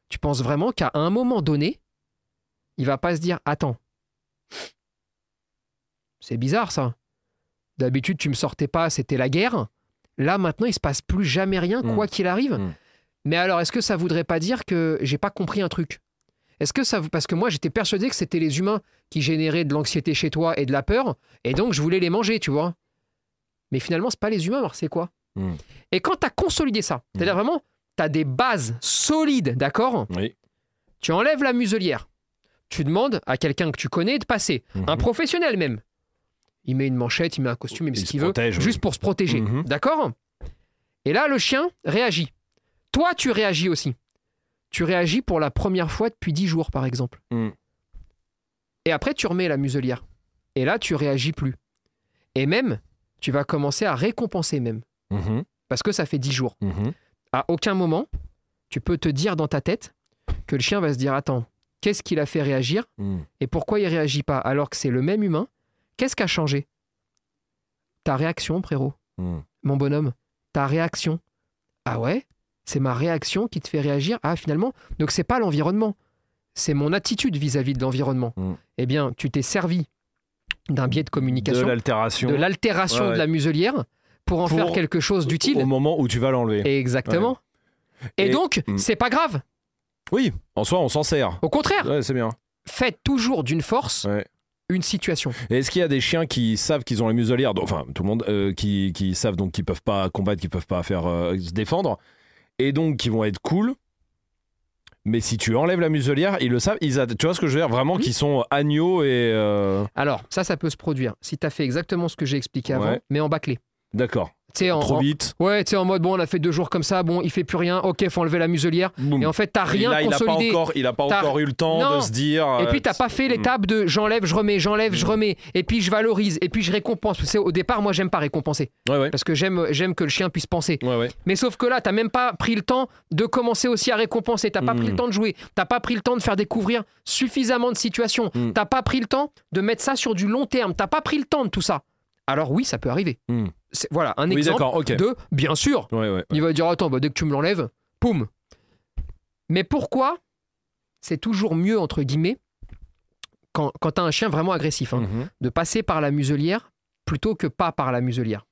[SPEAKER 3] Tu penses vraiment qu'à un moment donné, il va pas se dire Attends, c'est bizarre ça. D'habitude, tu me sortais pas, c'était la guerre. Là, maintenant, il se passe plus jamais rien,
[SPEAKER 2] Mm.
[SPEAKER 3] quoi qu'il arrive.
[SPEAKER 2] Mm.
[SPEAKER 3] Mais alors, est-ce que ça voudrait pas dire que j'ai pas compris un truc? Est-ce que ça. Parce que moi, j'étais persuadé que c'était les humains qui généraient de l'anxiété chez toi et de la peur, et donc je voulais les manger, tu vois. Mais finalement, c'est pas les humains, alors c'est quoi
[SPEAKER 2] Mm.
[SPEAKER 3] Et quand tu as consolidé ça, c'est-à-dire vraiment, tu as des bases solides, d'accord
[SPEAKER 2] Oui.
[SPEAKER 3] Tu enlèves la muselière. Tu demandes à quelqu'un que tu connais de passer,
[SPEAKER 2] Mhm.
[SPEAKER 3] un professionnel même. Il met une manchette, il met un costume, il met
[SPEAKER 2] Il
[SPEAKER 3] ce qu'il veut,
[SPEAKER 2] protège, oui.
[SPEAKER 3] juste pour se protéger. D'accord Et là, le chien réagit. Toi, tu réagis aussi. Tu réagis pour la première fois depuis 10 jours, par exemple. Et après, tu remets la muselière. Et là, tu réagis plus. Et même, tu vas commencer à récompenser même.
[SPEAKER 2] Mhm.
[SPEAKER 3] Parce que ça fait 10 jours.
[SPEAKER 2] Mhm.
[SPEAKER 3] À aucun moment, tu peux te dire dans ta tête que le chien va se dire Attends, qu'est-ce qui l'a fait réagir
[SPEAKER 2] Mhm.
[SPEAKER 3] et pourquoi il réagit pas alors que c'est le même humain Qu'est-ce qui a changé? Ta réaction, frérot, mon bonhomme, ta réaction. Ah ouais? C'est ma réaction qui te fait réagir? Ah, finalement Donc, c'est pas l'environnement, c'est mon attitude vis-à-vis de l'environnement. Eh bien, tu t'es servi d'un biais de
[SPEAKER 2] De
[SPEAKER 3] communication,
[SPEAKER 2] l'altération.
[SPEAKER 3] de l'altération
[SPEAKER 2] Ouais, ouais.
[SPEAKER 3] de la muselière pour en
[SPEAKER 2] Pour-
[SPEAKER 3] faire quelque chose d'utile.
[SPEAKER 2] Au moment où tu vas l'enlever.
[SPEAKER 3] Exactement. Et,
[SPEAKER 2] Et-
[SPEAKER 3] donc,
[SPEAKER 2] Mm.
[SPEAKER 3] c'est pas grave.
[SPEAKER 2] Oui, en soi, on s'en sert.
[SPEAKER 3] Au contraire,
[SPEAKER 2] c'est bien.
[SPEAKER 3] faites toujours d'une force une situation.
[SPEAKER 2] Est-ce qu'il y a des chiens qui savent qu'ils ont la muselière Enfin, tout le monde, euh, qui, qui savent donc qu'ils peuvent pas combattre, qu'ils peuvent pas faire euh, se défendre, et donc qui vont être cool. Mais si tu enlèves la muselière, ils le savent. Ils a- tu vois ce que je veux dire? Vraiment,
[SPEAKER 3] Oui.
[SPEAKER 2] qu'ils sont agneaux et. euh,
[SPEAKER 3] Alors, ça, ça peut se produire si tu as fait exactement ce que j'ai expliqué avant,
[SPEAKER 2] Ouais.
[SPEAKER 3] mais en bâclé.
[SPEAKER 2] D'accord.
[SPEAKER 3] Tu sais, en,
[SPEAKER 2] Trop
[SPEAKER 3] en-
[SPEAKER 2] vite.
[SPEAKER 3] Ouais, tu sais, en mode, bon, on a fait deux jours comme ça, bon, il fait plus rien, ok, faut enlever la muselière.
[SPEAKER 2] Boum.
[SPEAKER 3] Et en fait, t'as rien
[SPEAKER 2] là, il a pas
[SPEAKER 3] consolidé.
[SPEAKER 2] encore, il a pas encore eu le temps
[SPEAKER 3] Non.
[SPEAKER 2] de se dire.
[SPEAKER 3] Et
[SPEAKER 2] euh,
[SPEAKER 3] puis, t'as pas fait
[SPEAKER 2] Mm.
[SPEAKER 3] l'étape de j'enlève, je remets, j'enlève, je
[SPEAKER 2] Mm.
[SPEAKER 3] remets. Et puis, je valorise. Et puis, je récompense. Tu sais, au départ, moi, j'aime pas récompenser.
[SPEAKER 2] Ouais, ouais.
[SPEAKER 3] Parce que j'aime, j'aime que le chien puisse penser.
[SPEAKER 2] Ouais.
[SPEAKER 3] Mais sauf que là, t'as même pas pris le temps de commencer aussi à récompenser. T'as pas
[SPEAKER 2] Mm.
[SPEAKER 3] pris le temps de jouer. T'as pas pris le temps de faire découvrir suffisamment de situations.
[SPEAKER 2] Mm.
[SPEAKER 3] T'as pas pris le temps de mettre ça sur du long terme. T'as pas pris le temps de tout ça. Alors oui, ça peut arriver.
[SPEAKER 2] Mm.
[SPEAKER 3] C'est- Voilà, un
[SPEAKER 2] Oui,
[SPEAKER 3] exemple
[SPEAKER 2] d'accord, ok.
[SPEAKER 3] de, bien sûr,
[SPEAKER 2] Ouais, ouais.
[SPEAKER 3] il va dire attends, bah, dès que tu me l'enlèves, poum. Mais pourquoi c'est toujours mieux entre guillemets quand, quand t'as un chien vraiment agressif hein,
[SPEAKER 2] Mhm.
[SPEAKER 3] de passer par la muselière plutôt que pas par la muselière?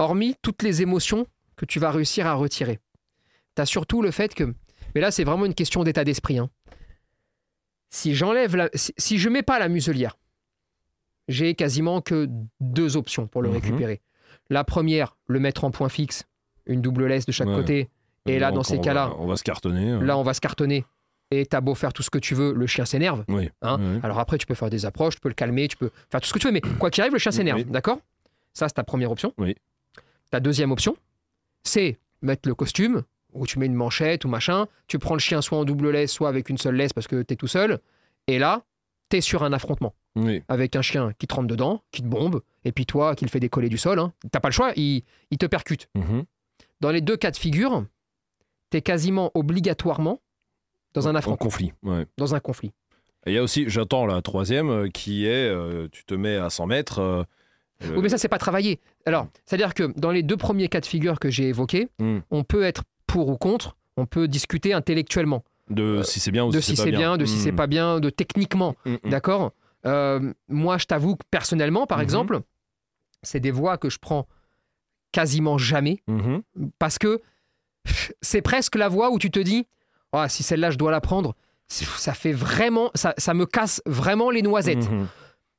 [SPEAKER 3] Hormis toutes les émotions que tu vas réussir à retirer. Tu as surtout le fait que. Mais là, c'est vraiment une question d'état d'esprit. hein. Si j'enlève la. Si, si je mets pas la muselière, j'ai quasiment que deux options pour le
[SPEAKER 2] Mhm.
[SPEAKER 3] récupérer. La première, le mettre en point fixe, une double laisse de chaque
[SPEAKER 2] Ouais.
[SPEAKER 3] côté. Et là, dans ces cas-là,
[SPEAKER 2] on va se cartonner.
[SPEAKER 3] là, on va se cartonner. Et t'as beau faire tout ce que tu veux, le chien s'énerve.
[SPEAKER 2] Oui.
[SPEAKER 3] hein. Alors après, tu peux faire des approches, tu peux le calmer, tu peux faire tout ce que tu veux, mais quoi qu'il arrive, le chien s'énerve,
[SPEAKER 2] Oui.
[SPEAKER 3] d'accord? Ça, c'est ta première option.
[SPEAKER 2] Oui.
[SPEAKER 3] Ta deuxième option, c'est mettre le costume, où tu mets une manchette ou machin, tu prends le chien soit en double laisse, soit avec une seule laisse parce que t'es tout seul, et là, t'es sur un affrontement
[SPEAKER 2] Oui.
[SPEAKER 3] avec un chien qui te rentre dedans, qui te bombe, et puis toi qui le fait décoller du sol. Hein. T'as pas le choix, il, il te percute.
[SPEAKER 2] Mhm.
[SPEAKER 3] Dans les deux cas de figure, t'es quasiment obligatoirement dans un
[SPEAKER 2] En
[SPEAKER 3] affrontement,
[SPEAKER 2] conflit. Ouais.
[SPEAKER 3] dans un conflit.
[SPEAKER 2] Il y a aussi, j'attends la troisième, euh, qui est euh, tu te mets à 100 mètres. euh,
[SPEAKER 3] Oui, mais ça, c'est pas travaillé. Alors, c'est-à-dire que dans les deux premiers cas de figure que j'ai évoqués,
[SPEAKER 2] Hmm.
[SPEAKER 3] on peut être pour ou contre, on peut discuter intellectuellement
[SPEAKER 2] de si c'est bien ou
[SPEAKER 3] de si c'est bien, de si c'est
[SPEAKER 2] Mm.
[SPEAKER 3] pas bien, de techniquement,
[SPEAKER 2] Mm, mm.
[SPEAKER 3] d'accord? Euh, Moi, je t'avoue que personnellement, par exemple, c'est des voies que je prends quasiment jamais parce que c'est presque la voie où tu te dis, Ah, si celle-là, je dois la prendre, ça fait vraiment, ça, ça me casse vraiment les noisettes.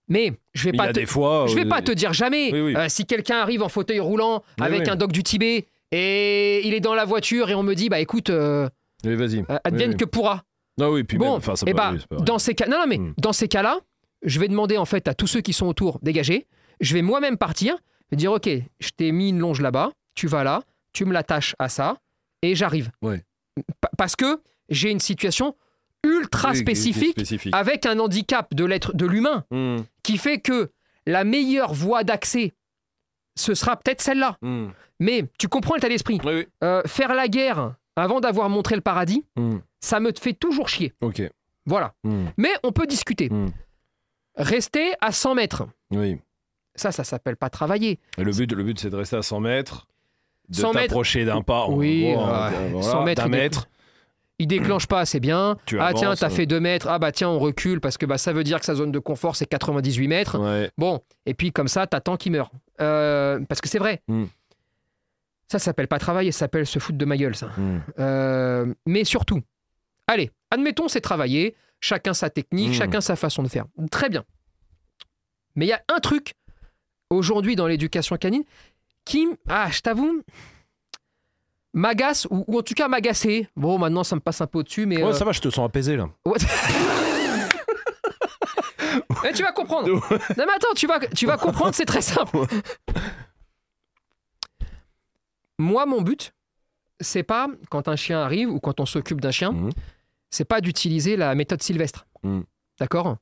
[SPEAKER 3] Mais je vais pas te,
[SPEAKER 2] des fois.
[SPEAKER 3] je vais
[SPEAKER 2] euh,
[SPEAKER 3] pas te dire jamais.
[SPEAKER 2] Oui, oui.
[SPEAKER 3] euh, si quelqu'un arrive en fauteuil roulant
[SPEAKER 2] Oui,
[SPEAKER 3] avec un doc du Tibet et il est dans la voiture et on me dit bah écoute, euh,
[SPEAKER 2] Oui, vas-y.
[SPEAKER 3] euh, advienne
[SPEAKER 2] Oui, oui.
[SPEAKER 3] que pourra.
[SPEAKER 2] Ah oui, puis
[SPEAKER 3] Bon,
[SPEAKER 2] enfin, ça
[SPEAKER 3] bah,
[SPEAKER 2] pas
[SPEAKER 3] dans ces cas, non, non, mais dans ces cas-là, je vais demander en fait à tous ceux qui sont autour dégager. Je vais moi-même partir et dire ok, je t'ai mis une longe là-bas, tu vas là, tu me l'attaches à ça et j'arrive.
[SPEAKER 2] Ouais.
[SPEAKER 3] Parce que j'ai une situation ultra spécifique
[SPEAKER 2] spécifique.
[SPEAKER 3] avec un handicap de l'être de l'humain
[SPEAKER 2] Mhm.
[SPEAKER 3] qui fait que la meilleure voie d'accès, ce sera peut-être celle-là.
[SPEAKER 2] Mhm.
[SPEAKER 3] Mais tu comprends l'état d'esprit.
[SPEAKER 2] Oui, oui.
[SPEAKER 3] Euh, faire la guerre avant d'avoir montré le paradis,
[SPEAKER 2] Mhm.
[SPEAKER 3] ça me fait toujours chier.
[SPEAKER 2] Ok.
[SPEAKER 3] Voilà.
[SPEAKER 2] Mhm.
[SPEAKER 3] Mais on peut discuter.
[SPEAKER 2] Mm.
[SPEAKER 3] Rester à 100 mètres,
[SPEAKER 2] Oui.
[SPEAKER 3] ça, ça s'appelle pas travailler.
[SPEAKER 2] Et le but, le but c'est de rester à 100 mètres, de
[SPEAKER 3] 100 mètres.
[SPEAKER 2] t'approcher d'un pas,
[SPEAKER 3] Oui,
[SPEAKER 2] gros,
[SPEAKER 3] ouais.
[SPEAKER 2] hein,
[SPEAKER 3] 100
[SPEAKER 2] voilà,
[SPEAKER 3] mètres,
[SPEAKER 2] d'un mètre.
[SPEAKER 3] Il déclenche pas, c'est bien.
[SPEAKER 2] Tu
[SPEAKER 3] ah tiens, t'as
[SPEAKER 2] euh.
[SPEAKER 3] fait 2 mètres. Ah bah tiens, on recule parce que bah, ça veut dire que sa zone de confort, c'est 98 mètres.
[SPEAKER 2] Ouais.
[SPEAKER 3] Bon, et puis comme ça, t'attends qu'il meurt. Euh, parce que c'est vrai. Ça s'appelle pas travailler, ça s'appelle se foutre de ma gueule, ça.
[SPEAKER 2] Mhm.
[SPEAKER 3] Euh, mais surtout, allez, admettons, c'est travailler, chacun sa technique,
[SPEAKER 2] Mm.
[SPEAKER 3] chacun sa façon de faire. Très bien. Mais il y a un truc aujourd'hui dans l'éducation canine qui, ah, je t'avoue, m'agace, ou, ou en tout cas m'agacer. Bon, maintenant, ça me passe un peu au-dessus, mais.
[SPEAKER 2] Ouais,
[SPEAKER 3] euh,
[SPEAKER 2] ça va, je te sens apaisé là.
[SPEAKER 3] eh, tu vas comprendre. non, mais attends, tu vas, tu vas comprendre, c'est très simple. Moi, mon but, c'est pas quand un chien arrive ou quand on s'occupe d'un chien,
[SPEAKER 2] Mhm.
[SPEAKER 3] c'est pas d'utiliser la méthode sylvestre.
[SPEAKER 2] Mhm.
[SPEAKER 3] D'accord?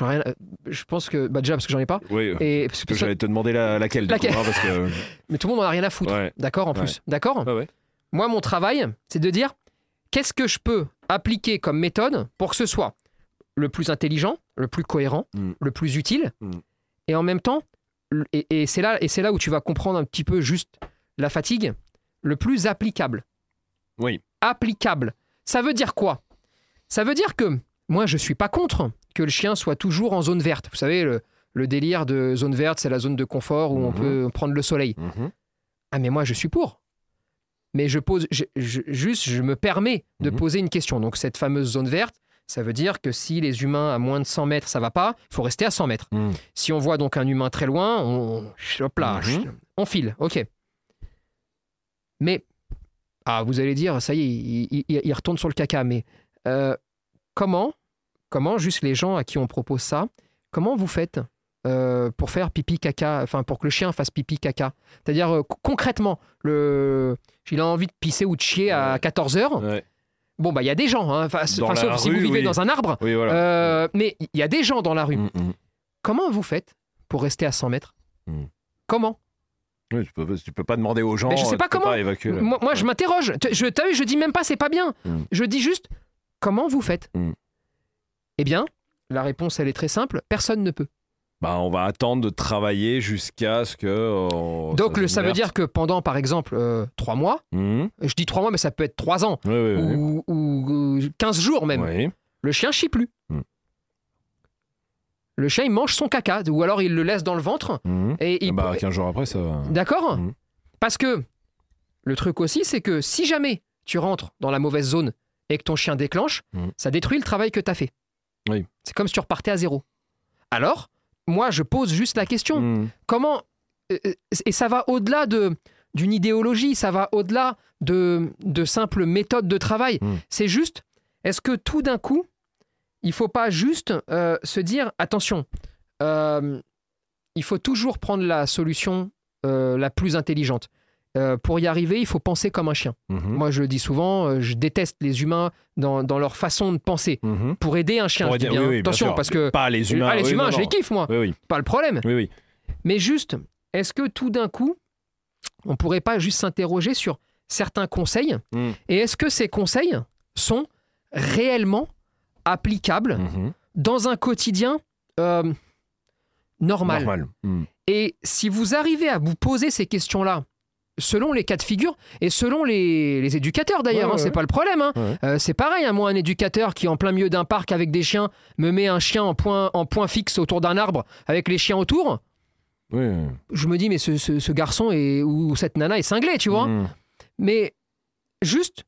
[SPEAKER 3] Rien- euh, Je pense que. Bah, déjà, parce que j'en ai pas.
[SPEAKER 2] Oui.
[SPEAKER 3] Et, parce que-
[SPEAKER 2] j'allais te demander la- laquelle.
[SPEAKER 3] Laquelle
[SPEAKER 2] coup, hein, parce que...
[SPEAKER 3] mais tout le monde en a rien à foutre.
[SPEAKER 2] ouais.
[SPEAKER 3] D'accord, en
[SPEAKER 2] Ouais.
[SPEAKER 3] plus. D'accord?
[SPEAKER 2] Ouais, ouais.
[SPEAKER 3] Moi, mon travail, c'est de dire qu'est-ce que je peux appliquer comme méthode pour que ce soit le plus intelligent, le plus cohérent,
[SPEAKER 2] Mm.
[SPEAKER 3] le plus utile, et en même temps, et c'est là, et c'est là où tu vas comprendre un petit peu juste la fatigue, le plus applicable.
[SPEAKER 2] Oui.
[SPEAKER 3] Applicable. Ça veut dire quoi? Ça veut dire que moi, je suis pas contre que le chien soit toujours en zone verte. Vous savez, le, le délire de zone verte, c'est la zone de confort où on
[SPEAKER 2] Mhm.
[SPEAKER 3] peut prendre le soleil.
[SPEAKER 2] Mhm.
[SPEAKER 3] Ah mais moi je suis pour. Mais je pose je- je- juste je me permets de
[SPEAKER 2] Mhm.
[SPEAKER 3] poser une question. Donc cette fameuse zone verte, ça veut dire que si les humains à moins de 100 mètres ça va pas, il faut rester à 100 mètres. Si on voit donc un humain très loin, on hop là, on file, ok. Mais ah vous allez dire ça y est, il, il- il retourne sur le caca. Mais euh, comment comment juste les gens à qui on propose ça, comment vous faites euh, pour faire pipi caca, enfin pour que le chien fasse pipi caca? C'est-à-dire euh, co- concrètement, le, il a envie de pisser ou de chier à
[SPEAKER 2] Ouais.
[SPEAKER 3] 14 heures?
[SPEAKER 2] Ouais.
[SPEAKER 3] Bon bah il y a des gens, hein, sauf si vous vivez
[SPEAKER 2] oui.
[SPEAKER 3] dans un arbre.
[SPEAKER 2] Oui, voilà.
[SPEAKER 3] Euh, mais il y a des gens dans la rue.
[SPEAKER 2] Mhm, mhm.
[SPEAKER 3] Comment vous faites pour rester à 100 mètres?
[SPEAKER 2] Mm.
[SPEAKER 3] Comment?
[SPEAKER 2] Oui, tu, peux, tu peux pas demander aux gens.
[SPEAKER 3] Mais je sais
[SPEAKER 2] tu
[SPEAKER 3] pas comment.
[SPEAKER 2] évacuer
[SPEAKER 3] Moi, je m'interroge. Je, t'as vu, je dis même pas c'est pas bien.
[SPEAKER 2] Mm.
[SPEAKER 3] Je dis juste comment vous faites?
[SPEAKER 2] Mm.
[SPEAKER 3] Eh bien, la réponse elle est très simple. Personne ne peut.
[SPEAKER 2] Bah, on va attendre de travailler jusqu'à ce que. euh,
[SPEAKER 3] Donc le, ça veut dire que pendant par exemple euh, trois mois,
[SPEAKER 2] Mhm.
[SPEAKER 3] je dis trois mois mais ça peut être trois ans
[SPEAKER 2] Oui, oui, oui.
[SPEAKER 3] ou, ou, euh, 15 jours même. Le chien chie plus.
[SPEAKER 2] Mm.
[SPEAKER 3] Le chien, il mange son caca, ou alors il le laisse dans le ventre.
[SPEAKER 2] Mhm.
[SPEAKER 3] Et il...
[SPEAKER 2] Bah, 15 jours après, ça va.
[SPEAKER 3] D'accord
[SPEAKER 2] Mm.
[SPEAKER 3] Parce que le truc aussi, c'est que si jamais tu rentres dans la mauvaise zone et que ton chien déclenche,
[SPEAKER 2] Mm.
[SPEAKER 3] ça détruit le travail que tu as fait.
[SPEAKER 2] Oui.
[SPEAKER 3] C'est comme si tu repartais à zéro. Alors, moi, je pose juste la question
[SPEAKER 2] Mhm.
[SPEAKER 3] comment euh, euh, et ça va au-delà de d'une idéologie, ça va au-delà de, de simples méthodes de travail. C'est juste, est-ce que tout d'un coup, il faut pas juste euh, se dire, attention, euh, il faut toujours prendre la solution euh, la plus intelligente. Pour y arriver, il faut penser comme un chien.
[SPEAKER 2] Mhm.
[SPEAKER 3] Moi, je le dis souvent, je déteste les humains dans, dans leur façon de penser.
[SPEAKER 2] Mhm.
[SPEAKER 3] Pour aider un chien,
[SPEAKER 2] Pour
[SPEAKER 3] je dis
[SPEAKER 2] aider-
[SPEAKER 3] bien.
[SPEAKER 2] oui, oui,
[SPEAKER 3] attention, parce que
[SPEAKER 2] Pas les humains.
[SPEAKER 3] ah, les
[SPEAKER 2] oui,
[SPEAKER 3] humains,
[SPEAKER 2] non,
[SPEAKER 3] je
[SPEAKER 2] non.
[SPEAKER 3] les kiffe, moi. Pas le problème.
[SPEAKER 2] Oui, oui.
[SPEAKER 3] Mais juste, est-ce que tout d'un coup, on pourrait pas juste s'interroger sur certains conseils
[SPEAKER 2] Mm.
[SPEAKER 3] Et est-ce que ces conseils sont réellement applicables
[SPEAKER 2] Mhm.
[SPEAKER 3] dans un quotidien euh, normal,
[SPEAKER 2] Normal. Mhm.
[SPEAKER 3] Et si vous arrivez à vous poser ces questions-là, selon les cas de figure et selon les, les éducateurs d'ailleurs,
[SPEAKER 2] Ouais,
[SPEAKER 3] hein,
[SPEAKER 2] ouais,
[SPEAKER 3] c'est
[SPEAKER 2] ouais.
[SPEAKER 3] pas le problème. hein. Euh, c'est pareil, hein, moi un éducateur qui en plein milieu d'un parc avec des chiens me met un chien en point, en point fixe autour d'un arbre avec les chiens autour, je me dis mais ce, ce- ce garçon est, ou cette nana est cinglée, tu vois.
[SPEAKER 2] Mhm.
[SPEAKER 3] Mais juste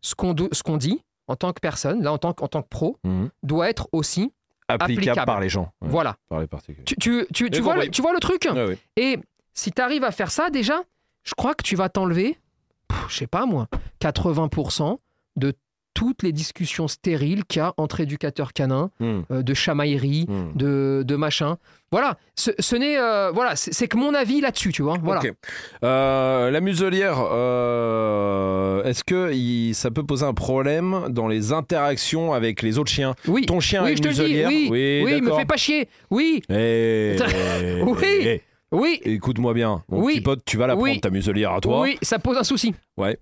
[SPEAKER 3] ce qu'on do- ce qu'on dit en tant que personne, là en tant que, en tant que pro,
[SPEAKER 2] Mhm.
[SPEAKER 3] doit être aussi.
[SPEAKER 2] Applicable,
[SPEAKER 3] Applicable.
[SPEAKER 2] par les gens. Ouais,
[SPEAKER 3] Voilà.
[SPEAKER 2] Par les particuliers.
[SPEAKER 3] Tu, tu, tu, vois, le, tu vois le truc
[SPEAKER 2] Ouais, ouais.
[SPEAKER 3] Et si tu arrives à faire ça, déjà, je crois que tu vas t'enlever, je sais pas moi, 80% de toutes les discussions stériles qu'il y a entre éducateurs canins,
[SPEAKER 2] Hmm,
[SPEAKER 3] euh, de chamaillerie,
[SPEAKER 2] hmm.
[SPEAKER 3] de, de machin. Voilà, ce, ce n'est. euh, voilà, c'est que mon avis là-dessus, tu vois. Voilà.
[SPEAKER 2] Euh, la muselière, est-ce que il- ça peut poser un problème dans les interactions avec les autres chiens?
[SPEAKER 3] Oui.
[SPEAKER 2] Ton chien
[SPEAKER 3] oui, je te le dis,
[SPEAKER 2] muselière?
[SPEAKER 3] oui, oui, me fais pas chier. Oui,
[SPEAKER 2] Eh,
[SPEAKER 3] Oui. oui,
[SPEAKER 2] Écoute-moi bien, mon
[SPEAKER 3] Oui.
[SPEAKER 2] petit pote, tu vas la
[SPEAKER 3] Oui.
[SPEAKER 2] prendre ta muselière à toi.
[SPEAKER 3] oui, ça pose un souci.
[SPEAKER 2] Ouais.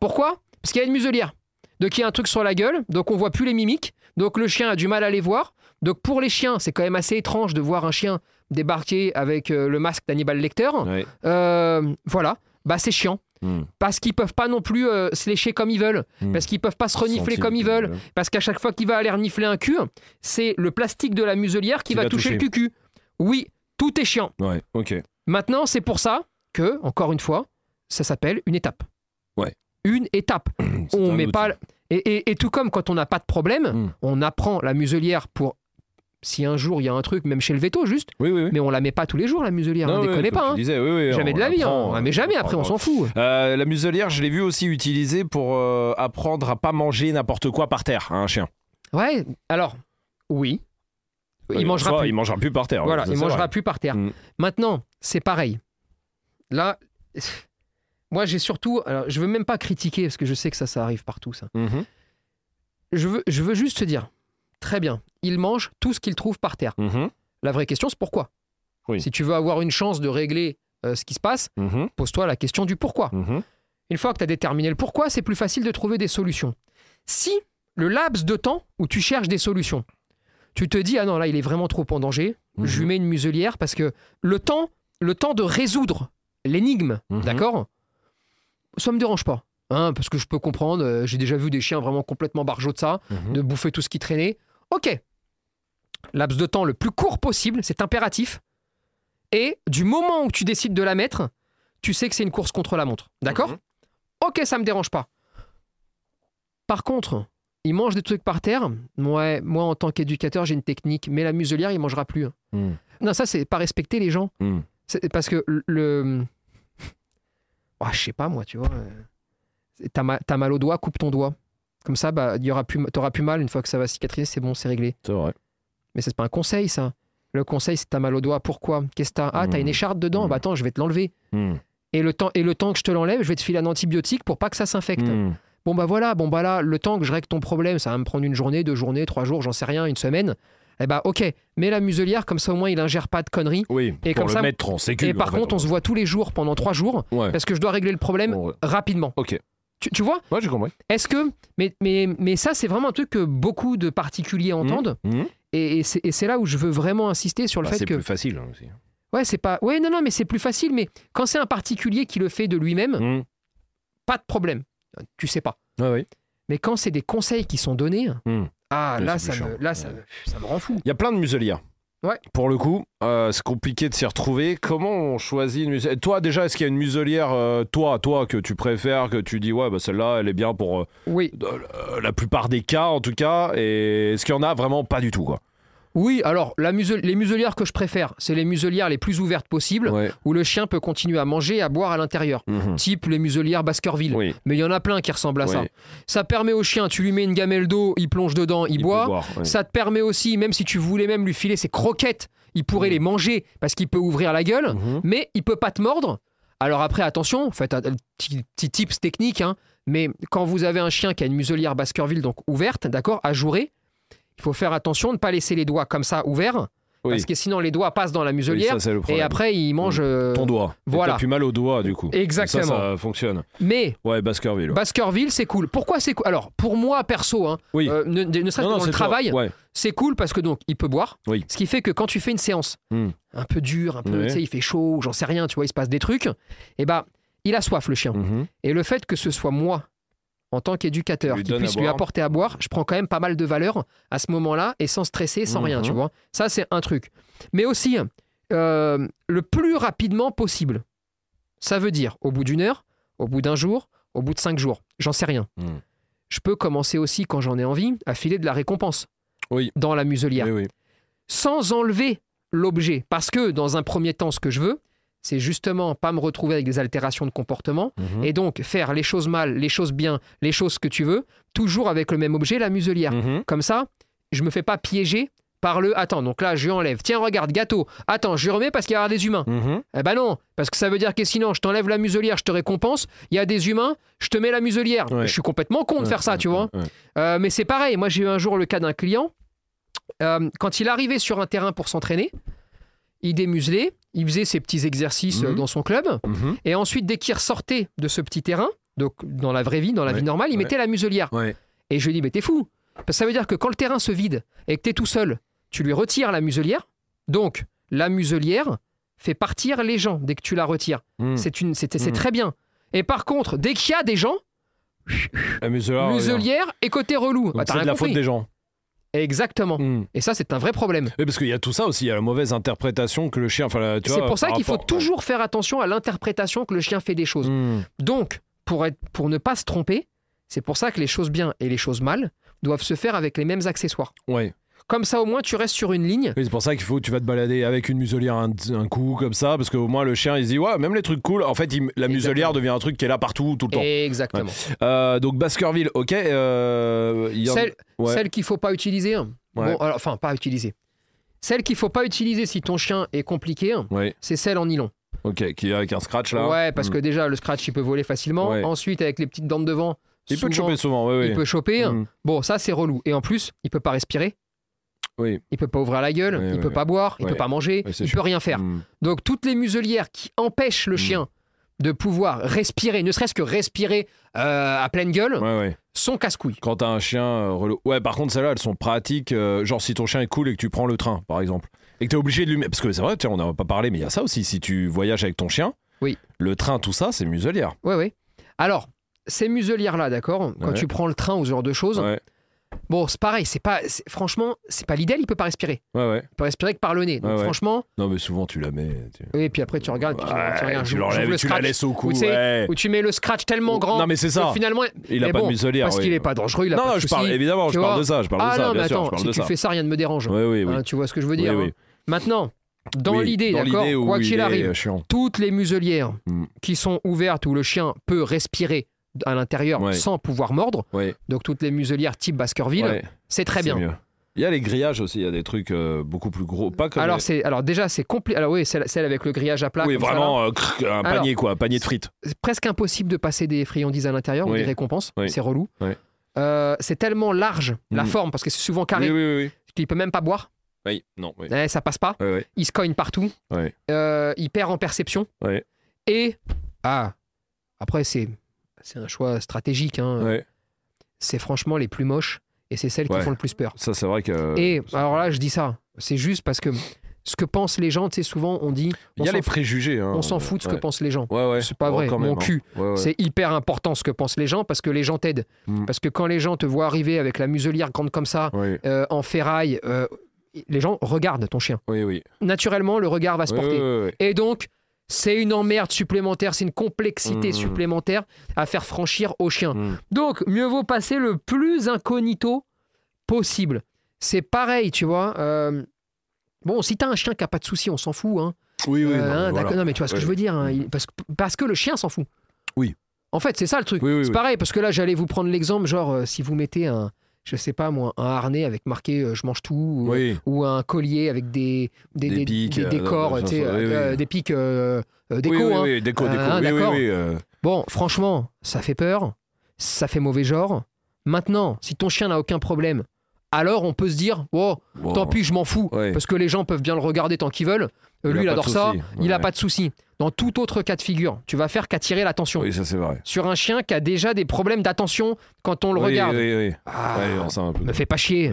[SPEAKER 3] Pourquoi? Parce qu'il y a une muselière. Donc il y a un truc sur la gueule, donc on voit plus les mimiques, donc le chien a du mal à les voir. Donc pour les chiens, c'est quand même assez étrange de voir un chien débarquer avec euh, le masque d'Hannibal Lecter.
[SPEAKER 2] Ouais.
[SPEAKER 3] Euh, voilà, bah c'est chiant.
[SPEAKER 2] Hmm.
[SPEAKER 3] Parce qu'ils peuvent pas non plus euh, se lécher comme ils veulent,
[SPEAKER 2] Hmm.
[SPEAKER 3] parce qu'ils peuvent pas se renifler comme ils veulent, parce qu'à chaque fois qu'il va aller renifler un cul, c'est le plastique de la muselière qui,
[SPEAKER 2] Qui
[SPEAKER 3] va,
[SPEAKER 2] va
[SPEAKER 3] toucher,
[SPEAKER 2] toucher.
[SPEAKER 3] le cucu. Oui, tout est chiant.
[SPEAKER 2] Ouais, ok.
[SPEAKER 3] Maintenant, c'est pour ça que, encore une fois, ça s'appelle une étape.
[SPEAKER 2] Ouais.
[SPEAKER 3] Une étape. On met
[SPEAKER 2] outil.
[SPEAKER 3] pas. Et, et- et tout comme quand on n'a pas de problème,
[SPEAKER 2] Hmm.
[SPEAKER 3] on apprend la muselière pour. Si un jour il y a un truc, même chez le veto, juste,
[SPEAKER 2] Oui, oui, oui.
[SPEAKER 3] mais on la met pas tous les jours, la muselière.
[SPEAKER 2] Non,
[SPEAKER 3] ne
[SPEAKER 2] comme
[SPEAKER 3] pas. hein.
[SPEAKER 2] disais,
[SPEAKER 3] Jamais
[SPEAKER 2] on
[SPEAKER 3] de la vie. hein.
[SPEAKER 2] apprend,
[SPEAKER 3] Mais jamais, après, on s'en fout.
[SPEAKER 2] Euh, la muselière, je l'ai vu aussi utilisée pour euh, apprendre à pas manger n'importe quoi par terre, à un chien.
[SPEAKER 3] Ouais, alors, oui. Il
[SPEAKER 2] Ouais,
[SPEAKER 3] mangera
[SPEAKER 2] soit
[SPEAKER 3] plus.
[SPEAKER 2] Il mangera plus par terre.
[SPEAKER 3] Voilà,
[SPEAKER 2] ça,
[SPEAKER 3] il mangera
[SPEAKER 2] vrai.
[SPEAKER 3] plus par terre.
[SPEAKER 2] Mm.
[SPEAKER 3] Maintenant, c'est pareil. Là, moi j'ai surtout. Alors, je veux même pas critiquer parce que je sais que ça, ça arrive partout, ça.
[SPEAKER 2] Mhm,
[SPEAKER 3] Je veux, je veux juste te dire, très bien, il mange tout ce qu'il trouve par terre.
[SPEAKER 2] mhm,
[SPEAKER 3] La vraie question, c'est pourquoi?
[SPEAKER 2] Oui.
[SPEAKER 3] Si tu veux avoir une chance de régler euh, ce qui se passe,
[SPEAKER 2] mhm,
[SPEAKER 3] pose-toi la question du pourquoi. Une fois que tu as déterminé le pourquoi, c'est plus facile de trouver des solutions. Si le laps de temps où tu cherches des solutions, tu te dis ah non là il est vraiment trop en danger,
[SPEAKER 2] Mhm.
[SPEAKER 3] je lui mets une muselière parce que le temps, le temps de résoudre l'énigme, d'accord, ça me dérange pas. Hein, parce que je peux comprendre, euh, j'ai déjà vu des chiens vraiment complètement barjots de ça,
[SPEAKER 2] Mhm.
[SPEAKER 3] de bouffer tout ce qui traînait. Ok. Laps de temps le plus court possible, c'est impératif. Et du moment où tu décides de la mettre, tu sais que c'est une course contre la montre. D'accord
[SPEAKER 2] Mhm.
[SPEAKER 3] Ok, ça me dérange pas. Par contre, il mange des trucs par terre. Ouais, moi, en tant qu'éducateur, j'ai une technique. Mais la muselière, il mangera plus. hein.
[SPEAKER 2] Mhm.
[SPEAKER 3] Non, ça, c'est pas respecter les gens. C'est parce que le. Ah, je sais pas, moi, tu vois. T'as mal, mal au doigt, coupe ton doigt. Comme ça, bah, t'auras plus mal une fois que ça va cicatriser, c'est bon, c'est réglé.
[SPEAKER 2] C'est vrai.
[SPEAKER 3] Mais c'est pas un conseil, ça. Le conseil, c'est t'as mal au doigt. Pourquoi? Qu'est-ce que t'as? Ah, t'as une écharpe dedans. Bah attends, je vais te l'enlever.
[SPEAKER 2] Mhm.
[SPEAKER 3] Et le temps, et le temps que je te l'enlève, je vais te filer un antibiotique pour pas que ça s'infecte. Bon bah voilà, bon bah là, le temps que je règle ton problème, ça va me prendre une journée, deux journées, trois jours, j'en sais rien, une semaine. Eh bah ok, mets la muselière, comme ça au moins il ingère pas de conneries.
[SPEAKER 2] Oui,
[SPEAKER 3] Et
[SPEAKER 2] pour
[SPEAKER 3] comme
[SPEAKER 2] le
[SPEAKER 3] ça-
[SPEAKER 2] mettre en sécu.
[SPEAKER 3] Et par
[SPEAKER 2] en fait,
[SPEAKER 3] contre, on se voit tous les jours pendant trois jours,
[SPEAKER 2] Ouais.
[SPEAKER 3] parce que je dois régler le problème
[SPEAKER 2] Bon, ouais.
[SPEAKER 3] rapidement.
[SPEAKER 2] Ok.
[SPEAKER 3] Tu, tu vois?
[SPEAKER 2] Ouais, j'ai compris.
[SPEAKER 3] Est-ce que... Mais, mais, mais ça, c'est vraiment un truc que beaucoup de particuliers entendent,
[SPEAKER 2] Mhm.
[SPEAKER 3] et, et c'est et c'est là où je veux vraiment insister sur le
[SPEAKER 2] Bah,
[SPEAKER 3] fait
[SPEAKER 2] c'est
[SPEAKER 3] que...
[SPEAKER 2] plus facile hein, aussi.
[SPEAKER 3] Ouais, c'est pas... Ouais, non, non, mais c'est plus facile, mais quand c'est un particulier qui le fait de lui-même,
[SPEAKER 2] Mhm.
[SPEAKER 3] pas de problème. Tu sais pas.
[SPEAKER 2] Ouais, ouais.
[SPEAKER 3] Mais quand c'est des conseils qui sont donnés,
[SPEAKER 2] Hmm.
[SPEAKER 3] Ah là, ça me, là ça,
[SPEAKER 2] Ouais.
[SPEAKER 3] me- ça me rend fou.
[SPEAKER 2] Il y a plein de muselières.
[SPEAKER 3] Ouais.
[SPEAKER 2] Pour le coup, euh, c'est compliqué de s'y retrouver. Comment on choisit une muselière? Toi, déjà, est-ce qu'il y a une muselière, euh, toi, toi, que tu préfères, que tu dis, ouais, bah, celle-là, elle est bien pour euh,
[SPEAKER 3] Oui,
[SPEAKER 2] la plupart des cas, en tout cas? Et est-ce qu'il y en a vraiment pas du tout, quoi?
[SPEAKER 3] Oui. Alors, la musel- les muselières que je préfère, c'est les muselières les plus ouvertes possibles,
[SPEAKER 2] Ouais.
[SPEAKER 3] où le chien peut continuer à manger et à boire à l'intérieur.
[SPEAKER 2] Mhm.
[SPEAKER 3] Type les muselières Baskerville.
[SPEAKER 2] Oui.
[SPEAKER 3] Mais il y en a plein qui ressemblent à ça.
[SPEAKER 2] Oui.
[SPEAKER 3] Ça permet au chien, tu lui mets une gamelle d'eau, il plonge dedans, il, boit.
[SPEAKER 2] boire, ouais.
[SPEAKER 3] Ça te permet aussi, même si tu voulais même lui filer ses croquettes, il pourrait
[SPEAKER 2] Mhm.
[SPEAKER 3] les manger parce qu'il peut ouvrir la gueule,
[SPEAKER 2] Mhm.
[SPEAKER 3] mais il peut pas te mordre. Alors après, attention, faites un petit, tips technique, hein, mais quand vous avez un chien qui a une muselière Baskerville, donc ouverte, d'accord, ajourée, il faut faire attention de ne pas laisser les doigts comme ça ouverts,
[SPEAKER 2] Oui.
[SPEAKER 3] parce que sinon les doigts passent dans la
[SPEAKER 2] Oui,
[SPEAKER 3] muselière
[SPEAKER 2] ça, c'est le
[SPEAKER 3] et après il mange. euh,
[SPEAKER 2] Ton doigt. Et
[SPEAKER 3] voilà.
[SPEAKER 2] T'as plus mal au doigt, du coup.
[SPEAKER 3] Exactement.
[SPEAKER 2] Ça, ça fonctionne.
[SPEAKER 3] Mais
[SPEAKER 2] Ouais, Baskerville. ouais.
[SPEAKER 3] Baskerville, c'est cool. Pourquoi c'est cool Alors, pour moi, perso, hein,
[SPEAKER 2] Oui.
[SPEAKER 3] euh, ne, ne serait-ce que dans le travail,
[SPEAKER 2] Ouais.
[SPEAKER 3] c'est cool parce que donc il peut boire.
[SPEAKER 2] Oui.
[SPEAKER 3] Ce qui fait que quand tu fais une séance
[SPEAKER 2] Hmm.
[SPEAKER 3] un peu dure, un peu,
[SPEAKER 2] Ouais.
[SPEAKER 3] tu sais, il fait chaud, j'en sais rien, tu vois, il se passe des trucs, et bah, il a soif le chien.
[SPEAKER 2] Mhm.
[SPEAKER 3] Et le fait que ce soit moi, en tant qu'éducateur,
[SPEAKER 2] Qui
[SPEAKER 3] puisse lui
[SPEAKER 2] boire.
[SPEAKER 3] apporter à boire, je prends quand même pas mal de valeur à ce moment-là et sans stresser, sans rien,
[SPEAKER 2] Mhm.
[SPEAKER 3] tu vois. Ça, c'est un truc. Mais aussi, euh, le plus rapidement possible. Ça veut dire au bout d'une heure, au bout d'un jour, au bout de cinq jours. J'en sais rien.
[SPEAKER 2] Mhm.
[SPEAKER 3] je peux commencer aussi, quand j'en ai envie, à filer de la récompense
[SPEAKER 2] Oui.
[SPEAKER 3] dans la muselière,
[SPEAKER 2] Oui, oui.
[SPEAKER 3] sans enlever l'objet. Parce que dans un premier temps, ce que je veux, c'est justement pas me retrouver avec des altérations de comportement
[SPEAKER 2] Mhm.
[SPEAKER 3] et donc faire les choses mal, les choses bien, les choses que tu veux, toujours avec le même objet, la muselière.
[SPEAKER 2] Mhm.
[SPEAKER 3] Comme ça, je me fais pas piéger par le attends, donc là je lui enlève. Tiens, regarde, gâteau. Attends, je lui remets parce qu'il y aura des humains.
[SPEAKER 2] Mhm.
[SPEAKER 3] Eh ben non, parce que ça veut dire que sinon je t'enlève la muselière, je te récompense. Il y a des humains, je te mets la muselière.
[SPEAKER 2] Ouais.
[SPEAKER 3] Je suis complètement con de
[SPEAKER 2] Ouais,
[SPEAKER 3] faire ça,
[SPEAKER 2] ouais,
[SPEAKER 3] tu vois. Euh, mais c'est pareil. Moi, j'ai eu un jour le cas d'un client. euh, quand il arrivait sur un terrain pour s'entraîner, il démuselait, il faisait ses petits exercices euh,
[SPEAKER 2] Mhm.
[SPEAKER 3] dans son club.
[SPEAKER 2] Mhm.
[SPEAKER 3] Et ensuite, dès qu'il ressortait de ce petit terrain, donc dans la vraie vie, dans la
[SPEAKER 2] Ouais,
[SPEAKER 3] vie normale, il
[SPEAKER 2] ouais.
[SPEAKER 3] mettait la muselière.
[SPEAKER 2] Ouais.
[SPEAKER 3] Et je lui dis, mais t'es fou. Parce que ça veut dire que quand le terrain se vide et que t'es tout seul, tu lui retires la muselière. Donc, la muselière fait partir les gens dès que tu la retires.
[SPEAKER 2] Mhm.
[SPEAKER 3] C'est une, c'est, c'est très bien. Et par contre, dès qu'il y a des gens,
[SPEAKER 2] La muselière.
[SPEAKER 3] muselière et côté relou. Bah, t'as
[SPEAKER 2] c'est de la faute des gens.
[SPEAKER 3] Exactement.
[SPEAKER 2] Mhm.
[SPEAKER 3] Et ça, c'est un vrai problème.
[SPEAKER 2] Oui, parce qu'il y a tout ça aussi, il y a la mauvaise interprétation que le chien. Enfin,
[SPEAKER 3] C'est pour ça qu'il faut toujours faire attention à l'interprétation que le chien fait des choses.
[SPEAKER 2] Mhm.
[SPEAKER 3] Donc, pour, être, pour ne pas se tromper, c'est pour ça que les choses bien et les choses mal doivent se faire avec les mêmes accessoires.
[SPEAKER 2] Ouais.
[SPEAKER 3] Comme ça, au moins, tu restes sur une ligne.
[SPEAKER 2] Oui, c'est pour ça qu'il faut tu vas te balader avec une muselière un, un coup comme ça, parce qu'au moins le chien il se dit ouais, même les trucs cool. En fait, il- la muselière devient un truc qui est là partout, tout le temps.
[SPEAKER 3] Exactement.
[SPEAKER 2] Euh, donc Baskerville, ok. euh, y
[SPEAKER 3] Celle,
[SPEAKER 2] ouais.
[SPEAKER 3] celle qu'il faut pas utiliser. hein.
[SPEAKER 2] Ouais.
[SPEAKER 3] Bon, alors, enfin, pas utiliser. Celle qu'il faut pas utiliser si ton chien est compliqué, hein, c'est celle en nylon.
[SPEAKER 2] ok, qui avec un scratch là.
[SPEAKER 3] Ouais, parce
[SPEAKER 2] Mm.
[SPEAKER 3] que déjà, le scratch, il peut voler facilement.
[SPEAKER 2] Ouais.
[SPEAKER 3] Ensuite, avec les petites dents de devant,
[SPEAKER 2] il peut te choper souvent, ouais,
[SPEAKER 3] il peut choper.
[SPEAKER 2] Mm.
[SPEAKER 3] Bon, ça, c'est relou. Et en plus, il peut pas respirer.
[SPEAKER 2] Oui.
[SPEAKER 3] Il peut pas ouvrir la gueule,
[SPEAKER 2] Ouais,
[SPEAKER 3] il peut pas boire, il peut pas manger, il
[SPEAKER 2] chiant.
[SPEAKER 3] peut rien faire.
[SPEAKER 2] Mm.
[SPEAKER 3] Donc toutes les muselières qui empêchent le
[SPEAKER 2] Mm.
[SPEAKER 3] chien de pouvoir respirer, ne serait-ce que respirer euh, à pleine gueule,
[SPEAKER 2] Ouais, ouais.
[SPEAKER 3] sont casse-couilles.
[SPEAKER 2] Quand t'as un chien euh, relou. Ouais, par contre, celles-là, elles sont pratiques. euh, genre, si ton chien est cool et que tu prends le train, par exemple, et que t'es obligé de lui mettre. Parce que c'est vrai, tiens, on n'en a pas parlé, mais il y a ça aussi. Si tu voyages avec ton chien,
[SPEAKER 3] Oui.
[SPEAKER 2] le train, tout ça, c'est muselière.
[SPEAKER 3] Ouais, ouais. Alors, ces muselières-là, d'accord, quand
[SPEAKER 2] Ouais.
[SPEAKER 3] tu prends le train ou ce genre de choses, bon, c'est pareil, c'est pas, franchement, c'est pas l'idéal, il peut pas respirer.
[SPEAKER 2] ouais, ouais.
[SPEAKER 3] Il peut respirer que par le nez. Donc
[SPEAKER 2] Ouais, ouais.
[SPEAKER 3] franchement,
[SPEAKER 2] Non, mais souvent, tu la mets. Tu,
[SPEAKER 3] oui, puis après tu regardes, puis tu-
[SPEAKER 2] Ouais,
[SPEAKER 3] tu, regardes,
[SPEAKER 2] tu l'enlèves et
[SPEAKER 3] le
[SPEAKER 2] tu la laisses au cou.
[SPEAKER 3] ou tu mets le scratch tellement grand.
[SPEAKER 2] Non, mais c'est
[SPEAKER 3] que
[SPEAKER 2] ça.
[SPEAKER 3] Finalement,
[SPEAKER 2] Il a
[SPEAKER 3] mais
[SPEAKER 2] pas
[SPEAKER 3] bon,
[SPEAKER 2] de muselière.
[SPEAKER 3] parce
[SPEAKER 2] oui.
[SPEAKER 3] qu'il est pas dangereux, il a
[SPEAKER 2] non,
[SPEAKER 3] pas de
[SPEAKER 2] je
[SPEAKER 3] soucis.
[SPEAKER 2] parle, évidemment, je parle de ça. Je parle de
[SPEAKER 3] Ah
[SPEAKER 2] ça,
[SPEAKER 3] non,
[SPEAKER 2] bien
[SPEAKER 3] mais
[SPEAKER 2] sûr,
[SPEAKER 3] attends,
[SPEAKER 2] je parle
[SPEAKER 3] si
[SPEAKER 2] de
[SPEAKER 3] tu
[SPEAKER 2] ça.
[SPEAKER 3] fais ça, rien ne me dérange.
[SPEAKER 2] Oui, oui, oui.
[SPEAKER 3] Hein, tu vois ce que je veux dire hein. Maintenant, dans l'idée, d'accord, quoi
[SPEAKER 2] il
[SPEAKER 3] qu'il
[SPEAKER 2] est
[SPEAKER 3] arrive, toutes les muselières
[SPEAKER 2] Mm.
[SPEAKER 3] qui sont ouvertes où le chien peut respirer à l'intérieur
[SPEAKER 2] Ouais.
[SPEAKER 3] sans pouvoir mordre,
[SPEAKER 2] Ouais,
[SPEAKER 3] donc toutes les muselières type Baskerville,
[SPEAKER 2] ouais,
[SPEAKER 3] c'est très bien.
[SPEAKER 2] mieux. Il y a les grillages aussi, il y a des trucs euh, beaucoup plus gros. Pas comme
[SPEAKER 3] Alors,
[SPEAKER 2] les-
[SPEAKER 3] c'est, alors déjà, c'est compliqué. Alors oui, celle, celle avec le grillage à plat.
[SPEAKER 2] Oui, vraiment, euh, crrr, un
[SPEAKER 3] Alors-
[SPEAKER 2] panier, quoi, un panier de frites.
[SPEAKER 3] c'est presque impossible de passer des friandises à l'intérieur ou des récompenses.
[SPEAKER 2] Oui.
[SPEAKER 3] C'est relou.
[SPEAKER 2] Oui.
[SPEAKER 3] Euh, c'est tellement large, la
[SPEAKER 2] Mm.
[SPEAKER 3] forme, parce que c'est souvent carré,
[SPEAKER 2] Oui, oui, oui.
[SPEAKER 3] qu'il peut même pas boire.
[SPEAKER 2] Oui, non.
[SPEAKER 3] Eh, ça passe pas. Il se cogne partout. Il perd en perception. Et, ah, après, c'est, c'est un choix stratégique. hein.
[SPEAKER 2] Ouais.
[SPEAKER 3] C'est franchement les plus moches et c'est celles
[SPEAKER 2] Ouais.
[SPEAKER 3] qui font le plus peur.
[SPEAKER 2] Ça, c'est vrai que.
[SPEAKER 3] et alors là, je dis ça. C'est juste parce que ce que pensent les gens, tu sais, souvent, on dit.
[SPEAKER 2] il y a les préjugés. hein.
[SPEAKER 3] On s'en fout de ce
[SPEAKER 2] Ouais.
[SPEAKER 3] que pensent les gens.
[SPEAKER 2] Ouais, ouais.
[SPEAKER 3] C'est pas
[SPEAKER 2] Oh,
[SPEAKER 3] vrai, mon
[SPEAKER 2] même, hein.
[SPEAKER 3] cul.
[SPEAKER 2] Ouais, ouais.
[SPEAKER 3] C'est hyper important ce que pensent les gens parce que les gens t'aident.
[SPEAKER 2] Mm.
[SPEAKER 3] Parce que quand les gens te voient arriver avec la muselière grande comme ça,
[SPEAKER 2] Oui,
[SPEAKER 3] euh, en ferraille, euh, les gens regardent ton chien.
[SPEAKER 2] oui, oui.
[SPEAKER 3] Naturellement, le regard va se porter. Et donc, c'est une emmerde supplémentaire, c'est une complexité
[SPEAKER 2] Mm.
[SPEAKER 3] supplémentaire à faire franchir au chien.
[SPEAKER 2] Mm.
[SPEAKER 3] Donc, mieux vaut passer le plus incognito possible. C'est pareil, tu vois. euh, Bon, si t'as un chien qui a pas de soucis, on s'en fout. Hein.
[SPEAKER 2] Oui, oui.
[SPEAKER 3] Euh,
[SPEAKER 2] non,
[SPEAKER 3] hein,
[SPEAKER 2] mais
[SPEAKER 3] d'accord.
[SPEAKER 2] voilà.
[SPEAKER 3] Non, mais tu vois ce que je veux dire. hein, il- parce, que- parce que le chien s'en fout.
[SPEAKER 2] Oui.
[SPEAKER 3] En fait, c'est ça le truc.
[SPEAKER 2] Oui, oui,
[SPEAKER 3] c'est
[SPEAKER 2] oui.
[SPEAKER 3] pareil, parce que là, j'allais vous prendre l'exemple, genre, euh, si vous mettez un, je sais pas moi, un harnais avec marqué euh, je mange tout, ou,
[SPEAKER 2] Oui,
[SPEAKER 3] ou un collier avec des, des,
[SPEAKER 2] Des pics,
[SPEAKER 3] des
[SPEAKER 2] euh,
[SPEAKER 3] décors,
[SPEAKER 2] oui,
[SPEAKER 3] euh,
[SPEAKER 2] oui.
[SPEAKER 3] des pics déco.
[SPEAKER 2] oui, oui,
[SPEAKER 3] hein.
[SPEAKER 2] déco, déco.
[SPEAKER 3] Ah,
[SPEAKER 2] euh,
[SPEAKER 3] Bon, franchement, ça fait peur, ça fait mauvais genre. Maintenant, si ton chien n'a aucun problème, alors on peut se dire, oh, tant pis, je m'en fous, parce que les gens peuvent bien le regarder tant qu'ils veulent. Euh,
[SPEAKER 2] Il
[SPEAKER 3] lui, il adore ça, il n'a pas de souci. Dans tout autre cas de figure, tu vas faire qu'attirer l'attention.
[SPEAKER 2] Oui, ça, c'est vrai.
[SPEAKER 3] Sur un chien qui a déjà des problèmes d'attention quand on le
[SPEAKER 2] Oui,
[SPEAKER 3] regarde.
[SPEAKER 2] Oui, oui.
[SPEAKER 3] Ah,
[SPEAKER 2] Ouais, on
[SPEAKER 3] me fais pas chier.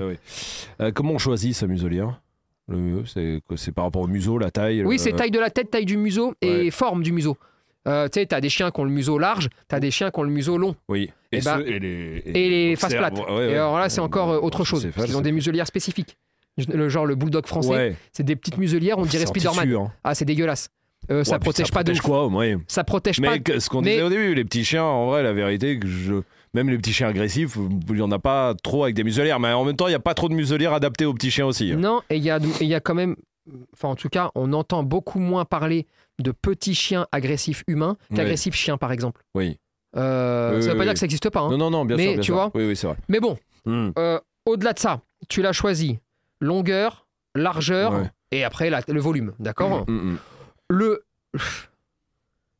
[SPEAKER 2] Euh, comment on choisit sa muselière Le mieux, c'est par rapport au museau, la taille
[SPEAKER 3] Oui,
[SPEAKER 2] le-
[SPEAKER 3] c'est taille de la tête, taille du museau et
[SPEAKER 2] Ouais.
[SPEAKER 3] forme du museau. Euh, tu sais, t'as des chiens qui ont le museau large, t'as des chiens qui ont le museau long
[SPEAKER 2] Oui.
[SPEAKER 3] Eh ben,
[SPEAKER 2] ceux- et les,
[SPEAKER 3] et les faces plates.
[SPEAKER 2] ouais, ouais.
[SPEAKER 3] Et alors là, c'est encore euh, autre chose. Parce
[SPEAKER 2] facile.
[SPEAKER 3] ont des muselières spécifiques. Le genre le bulldog français,
[SPEAKER 2] Ouais.
[SPEAKER 3] c'est des petites muselières, on dirait
[SPEAKER 2] C'est en
[SPEAKER 3] Spider-Man.
[SPEAKER 2] hein.
[SPEAKER 3] Ah, c'est dégueulasse. Euh, ça
[SPEAKER 2] Ouais, puis
[SPEAKER 3] protège pas de ouf.
[SPEAKER 2] quoi, ouais.
[SPEAKER 3] Ça protège
[SPEAKER 2] Mais
[SPEAKER 3] pas.
[SPEAKER 2] que- ce qu'on
[SPEAKER 3] mais-
[SPEAKER 2] disait au début, les petits chiens, en vrai, la vérité, que je. même les petits chiens agressifs, il n'y en a pas trop avec des muselières. Mais en même temps, il n'y a pas trop de muselières adaptées aux petits chiens aussi.
[SPEAKER 3] Non, et il y a, y a quand même. Enfin, en tout cas, on entend beaucoup moins parler de petits chiens agressifs humains qu'agressifs chiens, par exemple.
[SPEAKER 2] Oui.
[SPEAKER 3] Euh,
[SPEAKER 2] Oui,
[SPEAKER 3] ça veut
[SPEAKER 2] oui,
[SPEAKER 3] pas dire
[SPEAKER 2] oui.
[SPEAKER 3] que ça n'existe pas. hein.
[SPEAKER 2] Non, non, non, bien
[SPEAKER 3] Mais
[SPEAKER 2] sûr. bien
[SPEAKER 3] tu
[SPEAKER 2] sûr.
[SPEAKER 3] vois
[SPEAKER 2] Oui, oui, c'est vrai.
[SPEAKER 3] Mais bon,
[SPEAKER 2] Hmm.
[SPEAKER 3] euh, au-delà de ça, tu l'as choisi longueur, largeur
[SPEAKER 2] Ouais.
[SPEAKER 3] et après la- le volume. D'accord
[SPEAKER 2] Hmm, hmm.
[SPEAKER 3] Le.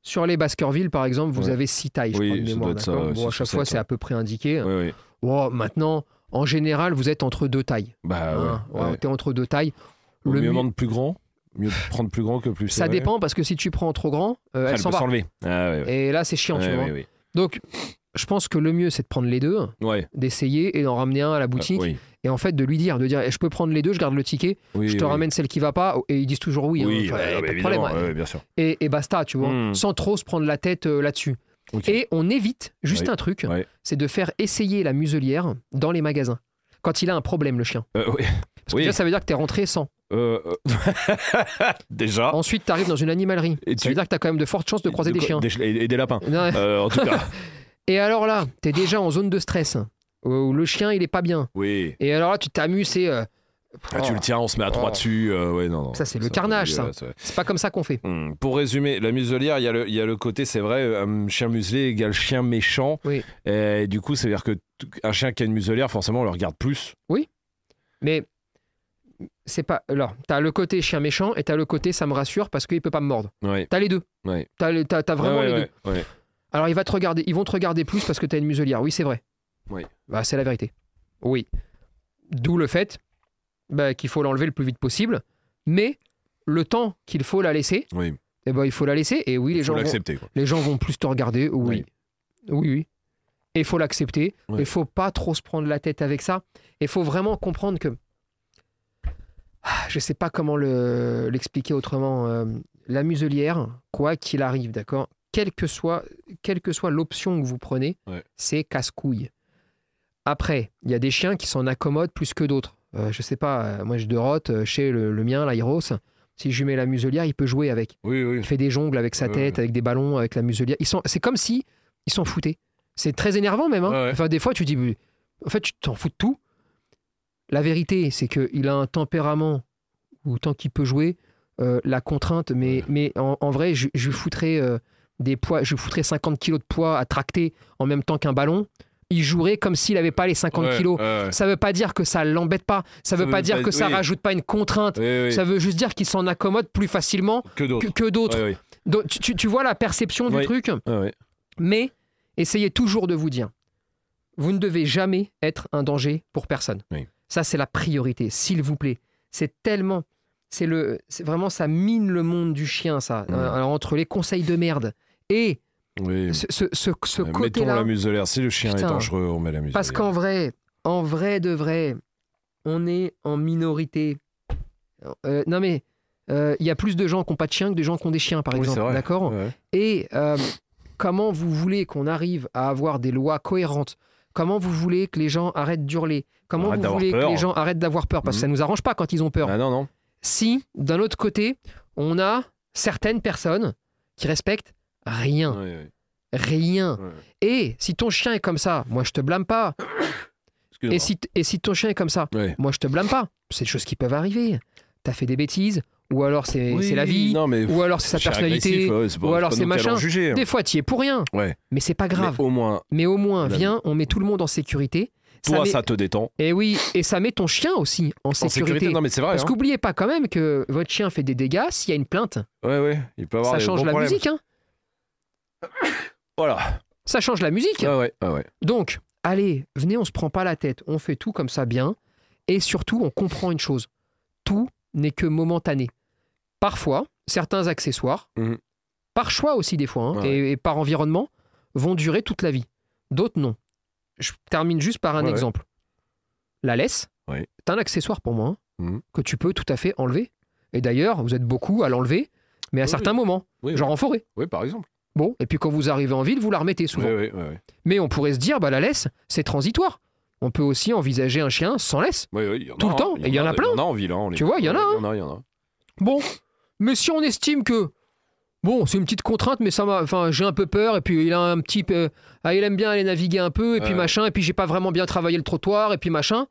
[SPEAKER 3] Sur les Baskerville, par exemple, vous
[SPEAKER 2] Ouais.
[SPEAKER 3] avez six tailles, je
[SPEAKER 2] Oui,
[SPEAKER 3] crois, de mémoire.
[SPEAKER 2] ça,
[SPEAKER 3] bon, à chaque fois, c'est à peu près indiqué.
[SPEAKER 2] Oui, oui.
[SPEAKER 3] Oh, maintenant, en général, vous êtes entre deux tailles.
[SPEAKER 2] Bah.
[SPEAKER 3] Hein,
[SPEAKER 2] ouais.
[SPEAKER 3] T'es entre deux tailles. Le
[SPEAKER 2] mieux plus grand Mieux prendre plus grand que plus
[SPEAKER 3] Ça
[SPEAKER 2] serré
[SPEAKER 3] dépend parce que si tu prends trop grand, euh,
[SPEAKER 2] Ah,
[SPEAKER 3] elle
[SPEAKER 2] elle
[SPEAKER 3] s'en va.
[SPEAKER 2] Ah.
[SPEAKER 3] Et là, c'est chiant, tu vois. Donc, je pense que le mieux, c'est de prendre les deux,
[SPEAKER 2] Ouais.
[SPEAKER 3] d'essayer et d'en ramener un à la boutique.
[SPEAKER 2] Ah, oui.
[SPEAKER 3] Et en fait, de lui dire, de dire, eh, je peux prendre les deux, je garde le ticket,
[SPEAKER 2] Oui,
[SPEAKER 3] je te
[SPEAKER 2] oui.
[SPEAKER 3] ramène celle qui va pas. Et ils disent toujours oui. hein.
[SPEAKER 2] Oui,
[SPEAKER 3] Enfin,
[SPEAKER 2] ouais,
[SPEAKER 3] pas de
[SPEAKER 2] évidemment,
[SPEAKER 3] problème.
[SPEAKER 2] ouais, bien sûr.
[SPEAKER 3] Et, et basta, tu vois,
[SPEAKER 2] Hmm.
[SPEAKER 3] sans trop se prendre la tête euh, là-dessus. Et on évite juste un truc, c'est de faire essayer la muselière dans les magasins. Quand il a un problème, le chien.
[SPEAKER 2] Euh, oui.
[SPEAKER 3] Parce que déjà, ça veut dire que tu es rentré sans.
[SPEAKER 2] Euh, euh, Déjà.
[SPEAKER 3] Ensuite, tu arrives dans une animalerie.
[SPEAKER 2] Et
[SPEAKER 3] ça veut dire que tu as quand même de fortes chances de croiser des chiens.
[SPEAKER 2] et, et des lapins. Euh, en tout cas.
[SPEAKER 3] Et alors là, tu es déjà en zone de stress, où le chien, il est pas bien.
[SPEAKER 2] Oui.
[SPEAKER 3] Et alors là, tu t'amuses, c'est euh,
[SPEAKER 2] Ah, tu le tiens, on se met à trois
[SPEAKER 3] Oh.
[SPEAKER 2] dessus. euh, ouais, non, non.
[SPEAKER 3] Ça, c'est le carnage, ça.
[SPEAKER 2] ouais.
[SPEAKER 3] c'est pas comme ça qu'on fait.
[SPEAKER 2] Hmm, Pour résumer, la muselière, il y, a le- il y a le côté, c'est vrai, un chien muselé égale chien méchant.
[SPEAKER 3] Oui.
[SPEAKER 2] Et du coup, c'est-à-dire que t- un chien qui a une muselière, forcément, on le regarde plus.
[SPEAKER 3] Mais c'est pas. Alors, t'as le côté chien méchant et t'as le côté ça me rassure parce qu'il peut pas me mordre.
[SPEAKER 2] Ouais.
[SPEAKER 3] T'as les deux. T'as, le- vraiment les deux. Alors, il va te regarder, ils vont te regarder plus parce que t'as une muselière. Oui, c'est vrai.
[SPEAKER 2] Oui.
[SPEAKER 3] Bah, c'est la vérité. Oui. D'où le fait bah, qu'il faut l'enlever le plus vite possible. Mais le temps qu'il faut la laisser,
[SPEAKER 2] Oui.
[SPEAKER 3] eh ben, il faut la laisser. Et oui, les
[SPEAKER 2] Il
[SPEAKER 3] gens, vont,
[SPEAKER 2] quoi.
[SPEAKER 3] les gens vont plus te regarder. Oui. Oui, oui. Et il faut l'accepter.
[SPEAKER 2] Ouais.
[SPEAKER 3] Il faut pas trop se prendre la tête avec ça. Il faut vraiment comprendre que. Ah, Je sais pas comment le- l'expliquer autrement. euh, la muselière, quoi qu'il arrive, d'accord quelle que soit, quelle que soit l'option que vous prenez,
[SPEAKER 2] Ouais.
[SPEAKER 3] c'est casse-couille. Après, il y a des chiens qui s'en accommodent plus que d'autres. Euh, je sais pas, euh, moi je Doroth, euh, chez le, le mien, l'Airos, si je lui mets la muselière, il peut jouer avec.
[SPEAKER 2] Oui, oui.
[SPEAKER 3] Il fait des jongles avec sa tête, avec des ballons, avec la muselière. C'est comme si ils s'en foutaient. C'est très énervant même. hein.
[SPEAKER 2] Ouais.
[SPEAKER 3] Enfin, des fois, tu dis, en fait, tu t'en fous de tout. La vérité, c'est qu'il a un tempérament où tant qu'il peut jouer, euh, la contrainte, mais, mais en, en vrai, je, lui foutrais euh, des poids, je lui foutrais 50 kilos de poids à tracter en même temps qu'un ballon. Il jouerait comme s'il n'avait pas les 50
[SPEAKER 2] Ouais,
[SPEAKER 3] kilos.
[SPEAKER 2] ouais.
[SPEAKER 3] Ça veut pas dire que ça l'embête pas. Ça veut
[SPEAKER 2] Ça
[SPEAKER 3] pas
[SPEAKER 2] veut
[SPEAKER 3] dire
[SPEAKER 2] pas-
[SPEAKER 3] que ça
[SPEAKER 2] oui.
[SPEAKER 3] rajoute pas une contrainte.
[SPEAKER 2] Oui, oui.
[SPEAKER 3] Ça veut juste dire qu'il s'en accommode plus facilement
[SPEAKER 2] Que d'autres.
[SPEAKER 3] Donc, tu, vois la perception du truc, mais essayez toujours de vous dire, vous ne devez jamais être un danger pour personne. Ça, c'est la priorité, s'il vous plaît. C'est tellement, c'est le, c'est vraiment ça mine le monde du chien, ça.
[SPEAKER 2] Mm.
[SPEAKER 3] Euh, alors, entre les conseils de merde et
[SPEAKER 2] Oui.
[SPEAKER 3] ce, ce, ce, ce
[SPEAKER 2] Euh, Mettons la muselière. Si le chien
[SPEAKER 3] Putain.
[SPEAKER 2] est dangereux, on met la muselière.
[SPEAKER 3] parce qu'en vrai, en vrai de vrai, on est en minorité. Euh, non mais. euh, Il y a plus de gens qui n'ont pas de chiens que de gens qui ont des chiens, par
[SPEAKER 2] Oui,
[SPEAKER 3] exemple. D'accord?
[SPEAKER 2] Ouais.
[SPEAKER 3] Et euh, comment vous voulez qu'on arrive à avoir des lois cohérentes? Comment vous voulez que les gens arrêtent d'hurler? Comment vous voulez
[SPEAKER 2] peur.
[SPEAKER 3] que les gens arrêtent d'avoir peur? Parce que
[SPEAKER 2] Mhm.
[SPEAKER 3] ça nous arrange pas quand ils ont peur.
[SPEAKER 2] Ah non, non.
[SPEAKER 3] Si, d'un autre côté, on a certaines personnes qui respectent rien.
[SPEAKER 2] Ouais, ouais.
[SPEAKER 3] Rien.
[SPEAKER 2] Ouais.
[SPEAKER 3] Et si ton chien est comme ça, moi je te blâme pas. Et si, et si ton chien est comme ça, moi je te blâme pas. C'est des choses qui peuvent arriver. T'as fait des bêtises, ou alors c'est
[SPEAKER 2] Oui,
[SPEAKER 3] la vie,
[SPEAKER 2] Non, mais
[SPEAKER 3] ou alors c'est sa personnalité.
[SPEAKER 2] agressif, pas-
[SPEAKER 3] ou alors c'est machin.
[SPEAKER 2] juger. hein.
[SPEAKER 3] Des fois, tu y es pour rien. Mais c'est pas grave.
[SPEAKER 2] Mais au moins,
[SPEAKER 3] Mais au moins, viens, on met tout le monde en sécurité.
[SPEAKER 2] toi,
[SPEAKER 3] met-
[SPEAKER 2] ça te détend.
[SPEAKER 3] Et oui, et ça met ton chien aussi en,
[SPEAKER 2] En
[SPEAKER 3] sécurité.
[SPEAKER 2] sécurité, non, mais c'est vrai.
[SPEAKER 3] Parce
[SPEAKER 2] hein.
[SPEAKER 3] qu'oubliez pas quand même que votre chien fait des dégâts, s'il y a une plainte,
[SPEAKER 2] Ouais, ouais. Il peut avoir
[SPEAKER 3] ça change la
[SPEAKER 2] problèmes.
[SPEAKER 3] musique. Hein
[SPEAKER 2] Voilà.
[SPEAKER 3] ça change la musique.
[SPEAKER 2] Ouais, ouais, ouais.
[SPEAKER 3] Donc, allez, venez, on se prend pas la tête. On fait tout comme ça bien. Et surtout, on comprend une chose. Tout n'est que momentané. Parfois, certains accessoires,
[SPEAKER 2] Mhm.
[SPEAKER 3] par choix aussi des fois, hein,
[SPEAKER 2] Ouais,
[SPEAKER 3] et, et par environnement, vont durer toute la vie. D'autres, non. Je termine juste par un
[SPEAKER 2] Ouais, ouais.
[SPEAKER 3] exemple. La laisse, c'est un accessoire pour moi, hein,
[SPEAKER 2] Mhm.
[SPEAKER 3] que tu peux tout à fait enlever. Et d'ailleurs, vous êtes beaucoup à l'enlever, mais à
[SPEAKER 2] Oui,
[SPEAKER 3] certains moments,
[SPEAKER 2] Oui,
[SPEAKER 3] genre en forêt.
[SPEAKER 2] oui, par exemple.
[SPEAKER 3] Bon, et puis quand vous arrivez en ville, vous la remettez souvent.
[SPEAKER 2] Ouais, ouais.
[SPEAKER 3] Mais on pourrait se dire, bah, la laisse, c'est transitoire. On peut aussi envisager un chien sans laisse. Tout le temps, et il y en a plein.
[SPEAKER 2] En a en ville. hein,
[SPEAKER 3] Tu vois, il y en a,
[SPEAKER 2] Ouais,
[SPEAKER 3] hein.
[SPEAKER 2] Il y en a, il y en a.
[SPEAKER 3] Bon, mais si on estime que Bon, c'est une petite contrainte, mais ça m'a. Enfin, j'ai un peu peur. Et puis, il a un petit. peu- ah, il aime bien aller naviguer un peu, et puis machin. Et puis, j'ai pas vraiment bien travaillé le trottoir, et puis machin.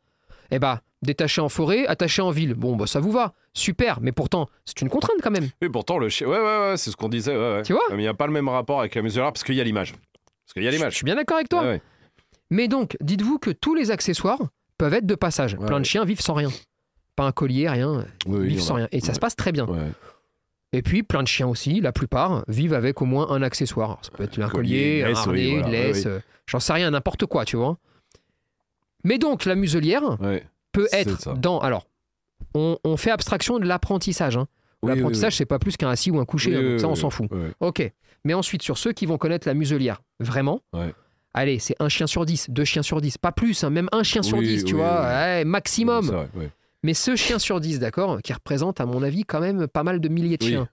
[SPEAKER 3] Eh bah, détaché en forêt, attaché en ville. Bon, bah, ça vous va. Super. Mais pourtant, c'est une contrainte quand même.
[SPEAKER 2] Oui, pourtant, le chien. Ouais, ouais, ouais, c'est ce qu'on disait. Ouais, ouais.
[SPEAKER 3] Tu vois
[SPEAKER 2] Mais il n'y a pas le même rapport avec la muselière parce qu'il y a l'image. Parce qu'il y a
[SPEAKER 3] Je
[SPEAKER 2] l'image.
[SPEAKER 3] suis bien d'accord avec toi.
[SPEAKER 2] Ouais.
[SPEAKER 3] Mais donc, dites-vous que tous les accessoires peuvent être de passage.
[SPEAKER 2] Ouais,
[SPEAKER 3] Plein de chiens vivent sans rien. Pas un collier, rien.
[SPEAKER 2] Oui,
[SPEAKER 3] vivent
[SPEAKER 2] en
[SPEAKER 3] sans rien. Et ça se passe très bien. Et puis, plein de chiens aussi, la plupart, vivent avec au moins un accessoire. Alors, ça peut être un
[SPEAKER 2] collier,
[SPEAKER 3] collier, un
[SPEAKER 2] oui,
[SPEAKER 3] harnais,
[SPEAKER 2] voilà,
[SPEAKER 3] une
[SPEAKER 2] ouais,
[SPEAKER 3] laisse,
[SPEAKER 2] oui.
[SPEAKER 3] euh, j'en sais rien, n'importe quoi, tu vois. Mais donc, la muselière
[SPEAKER 2] Ouais.
[SPEAKER 3] Peut être dans... Alors, on, on fait abstraction de l'apprentissage. hein.
[SPEAKER 2] Oui, oui,
[SPEAKER 3] L'apprentissage, c'est pas plus qu'un assis ou un couché, hein, ça, on s'en fout. Ok. Mais ensuite, sur ceux qui vont connaître la muselière, vraiment,
[SPEAKER 2] Ouais.
[SPEAKER 3] allez, c'est un chien sur dix, deux chiens sur dix, pas plus, hein, même un chien sur dix, tu vois, ouais, maximum.
[SPEAKER 2] C'est vrai, ouais.
[SPEAKER 3] Mais ce chien sur 10, d'accord, qui représente à mon avis quand même pas mal de milliers de chiens,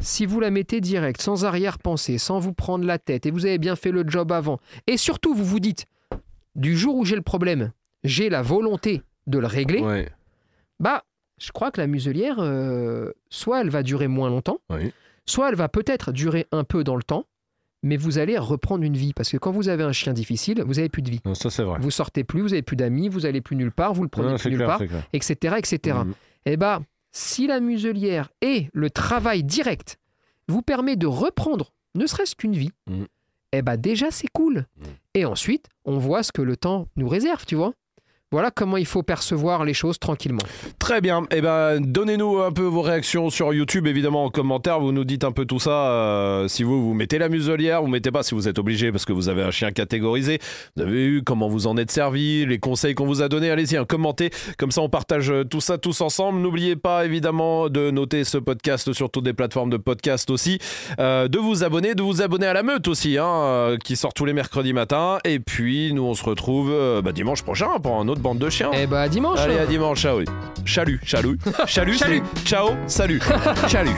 [SPEAKER 3] si vous la mettez direct, sans arrière-pensée, sans vous prendre la tête, et vous avez bien fait le job avant, et surtout vous vous dites, du jour où j'ai le problème, j'ai la volonté de le régler,
[SPEAKER 2] Ouais.
[SPEAKER 3] bah, je crois que la muselière, euh, soit elle va durer moins longtemps,
[SPEAKER 2] Oui.
[SPEAKER 3] soit elle va peut-être durer un peu dans le temps, mais vous allez reprendre une vie. Parce que quand vous avez un chien difficile, vous avez plus de vie.
[SPEAKER 2] Non, ça c'est vrai.
[SPEAKER 3] Vous sortez plus, vous avez plus d'amis, vous allez plus nulle part, vous le prenez
[SPEAKER 2] Non,
[SPEAKER 3] plus nulle
[SPEAKER 2] clair,
[SPEAKER 3] part, etc., etc.
[SPEAKER 2] Mhm.
[SPEAKER 3] Eh bien, si la muselière et le travail direct vous permet de reprendre ne serait-ce qu'une vie,
[SPEAKER 2] Mhm.
[SPEAKER 3] eh ben déjà c'est cool.
[SPEAKER 2] Mhm.
[SPEAKER 3] Et ensuite, on voit ce que le temps nous réserve, tu vois. Voilà comment il faut percevoir les choses tranquillement.
[SPEAKER 2] Très bien. Eh ben, donnez-nous un peu vos réactions sur YouTube, évidemment en commentaire. Vous nous dites un peu tout ça. euh, si vous vous mettez la muselière, vous mettez pas si vous êtes obligé parce que vous avez un chien catégorisé. Vous avez eu comment vous en êtes servi, les conseils qu'on vous a donnés. Allez-y, hein, commentez. Comme ça, on partage euh, tout ça tous ensemble. N'oubliez pas évidemment de noter ce podcast sur toutes les plateformes de podcast aussi, euh, de vous abonner, de vous abonner à la meute aussi, hein, qui sort tous les mercredis matins. Et puis nous, on se retrouve bah, dimanche prochain pour un autre bande de chiens.
[SPEAKER 3] Eh ben à dimanche.
[SPEAKER 2] Allez, à dimanche, ciao. Chalut, chalut. Chalut,
[SPEAKER 3] Chalut.
[SPEAKER 2] c'est ciao, salut. Chalut.